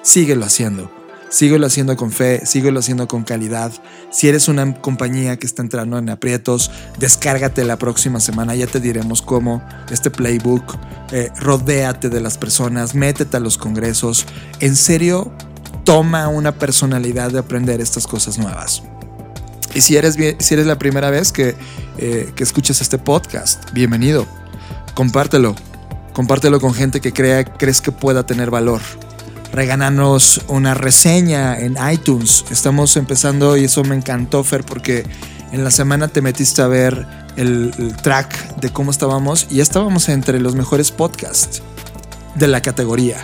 Síguelo haciendo. Síguelo haciendo con fe, síguelo haciendo con calidad. Si eres una compañía que está entrando en aprietos, descárgate la próxima semana, ya te diremos cómo. Este playbook, eh, rodéate de las personas, métete a los congresos. En serio, toma una personalidad de aprender estas cosas nuevas. Y si eres, si eres la primera vez que, eh, que escuchas este podcast, bienvenido. Compártelo. Compártelo con gente que crea, crees que pueda tener valor. Regálanos una reseña en iTunes. Estamos empezando y eso me encantó, Fer, porque en la semana te metiste a ver el, el track de cómo estábamos y ya estábamos entre los mejores podcasts de la categoría.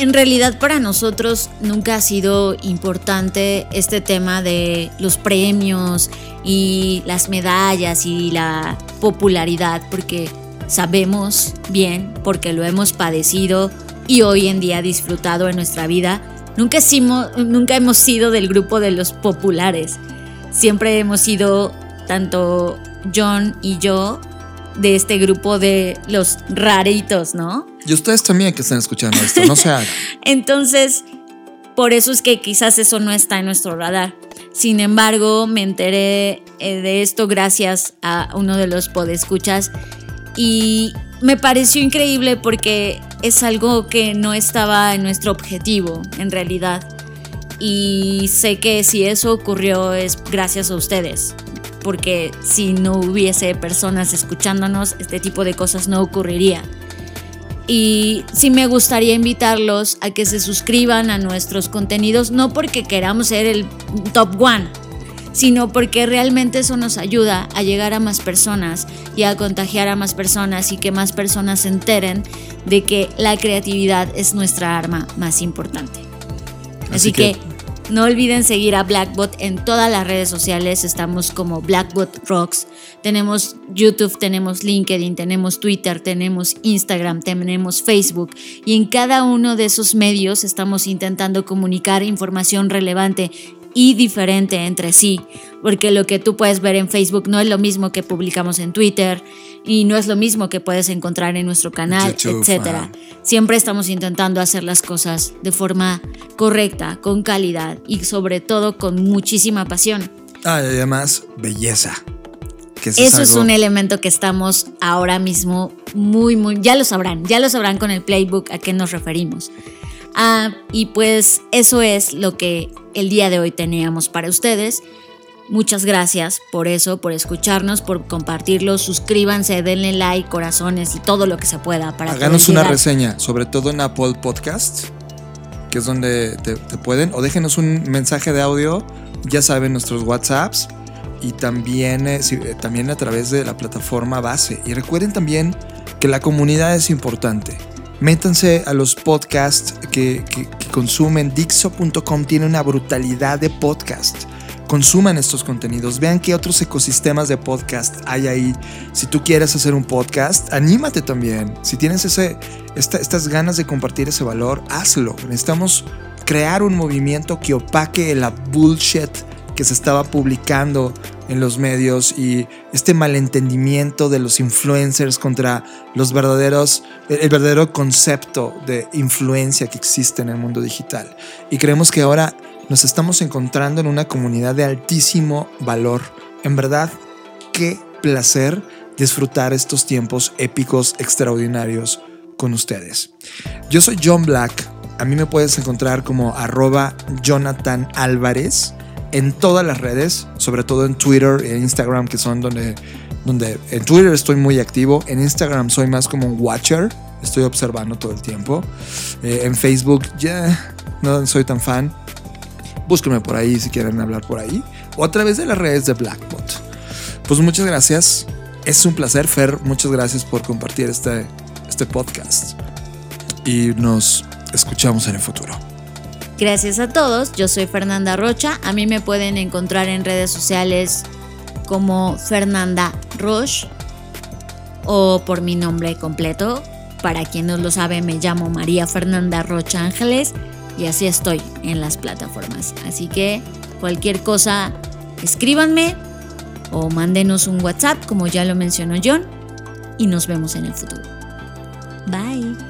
En realidad para nosotros nunca ha sido importante este tema de los premios y las medallas y la popularidad porque sabemos bien, porque lo hemos padecido y hoy en día disfrutado en nuestra vida, nunca, hicimos- nunca hemos sido del grupo de los populares. Siempre hemos sido, tanto John y yo, de este grupo de los raritos, ¿no? Y ustedes también que están escuchando esto, no se hagan. Entonces, por eso es que quizás eso no está en nuestro radar. Sin embargo, me enteré eh, de esto gracias a uno de los podescuchas y me pareció increíble porque es algo que no estaba en nuestro objetivo, en realidad. Y sé que si eso ocurrió es gracias a ustedes, porque si no hubiese personas escuchándonos, este tipo de cosas no ocurriría. Y sí me gustaría invitarlos a que se suscriban a nuestros contenidos, no porque queramos ser el top one, sino porque realmente eso nos ayuda a llegar a más personas y a contagiar a más personas y que más personas se enteren de que la creatividad es nuestra arma más importante. Así, Así que, que- no olviden seguir a Blackbot en todas las redes sociales. Estamos como Blackbot Rocks. Tenemos YouTube, tenemos LinkedIn, tenemos Twitter, tenemos Instagram, tenemos Facebook. Y en cada uno de esos medios estamos intentando comunicar información relevante y diferente entre sí. Porque lo que tú puedes ver en Facebook no es lo mismo que publicamos en Twitter y no es lo mismo que puedes encontrar en nuestro canal, etcétera. Siempre estamos intentando hacer las cosas de forma correcta, con calidad y sobre todo con muchísima pasión. Ah, y además, belleza. Que Eso es algo- un elemento que estamos ahora mismo muy, muy, ya lo sabrán, ya lo sabrán con el playbook a qué nos referimos. Ah, y pues eso es lo que el día de hoy teníamos para ustedes. Muchas gracias por eso, por escucharnos, por compartirlo. Suscríbanse, denle like, corazones y todo lo que se pueda para Háganos una reseña, sobre todo en Apple Podcast, que es donde te, te pueden, o déjenos un mensaje de audio, ya saben, nuestros WhatsApps, y también, eh, eh, también a través de la plataforma base. Y recuerden también que la comunidad es importante. Métanse a los podcasts que, consumen. Dixo.com tiene una brutalidad de podcasts. Consuman estos contenidos, vean qué otros ecosistemas de podcast hay ahí. Si tú quieres hacer un podcast, anímate también. Si tienes ese, esta- estas ganas de compartir ese valor, hazlo. Necesitamos crear un movimiento que opaque la bullshit que se estaba publicando en los medios y este malentendimiento de los influencers contra los verdaderos, el verdadero concepto de influencia que existe en el mundo digital. Y creemos que ahora nos estamos encontrando en una comunidad de altísimo valor. En verdad, qué placer disfrutar estos tiempos épicos, extraordinarios con ustedes. Yo soy John Black. A mí me puedes encontrar como arroba Jonathan Álvarez en todas las redes, sobre todo en Twitter e Instagram, que son donde, donde en Twitter estoy muy activo. En Instagram soy más como un watcher, estoy observando todo el tiempo. Eh, en Facebook ya no soy tan fan. Búsquenme por ahí si quieren hablar por ahí. O a través de las redes de Blackbot. Pues muchas gracias. Es un placer, Fer. Muchas gracias por compartir este, este podcast. Y nos escuchamos en el futuro. Gracias a todos, yo soy Fernanda Rocha. A mí me pueden encontrar en redes sociales como Fernanda Roche o por mi nombre completo. Para quien no lo sabe, me llamo María Fernanda Rocha Ángeles y así estoy en las plataformas. Así que cualquier cosa, escríbanme o mándenos un WhatsApp, como ya lo mencionó John, y nos vemos en el futuro. Bye.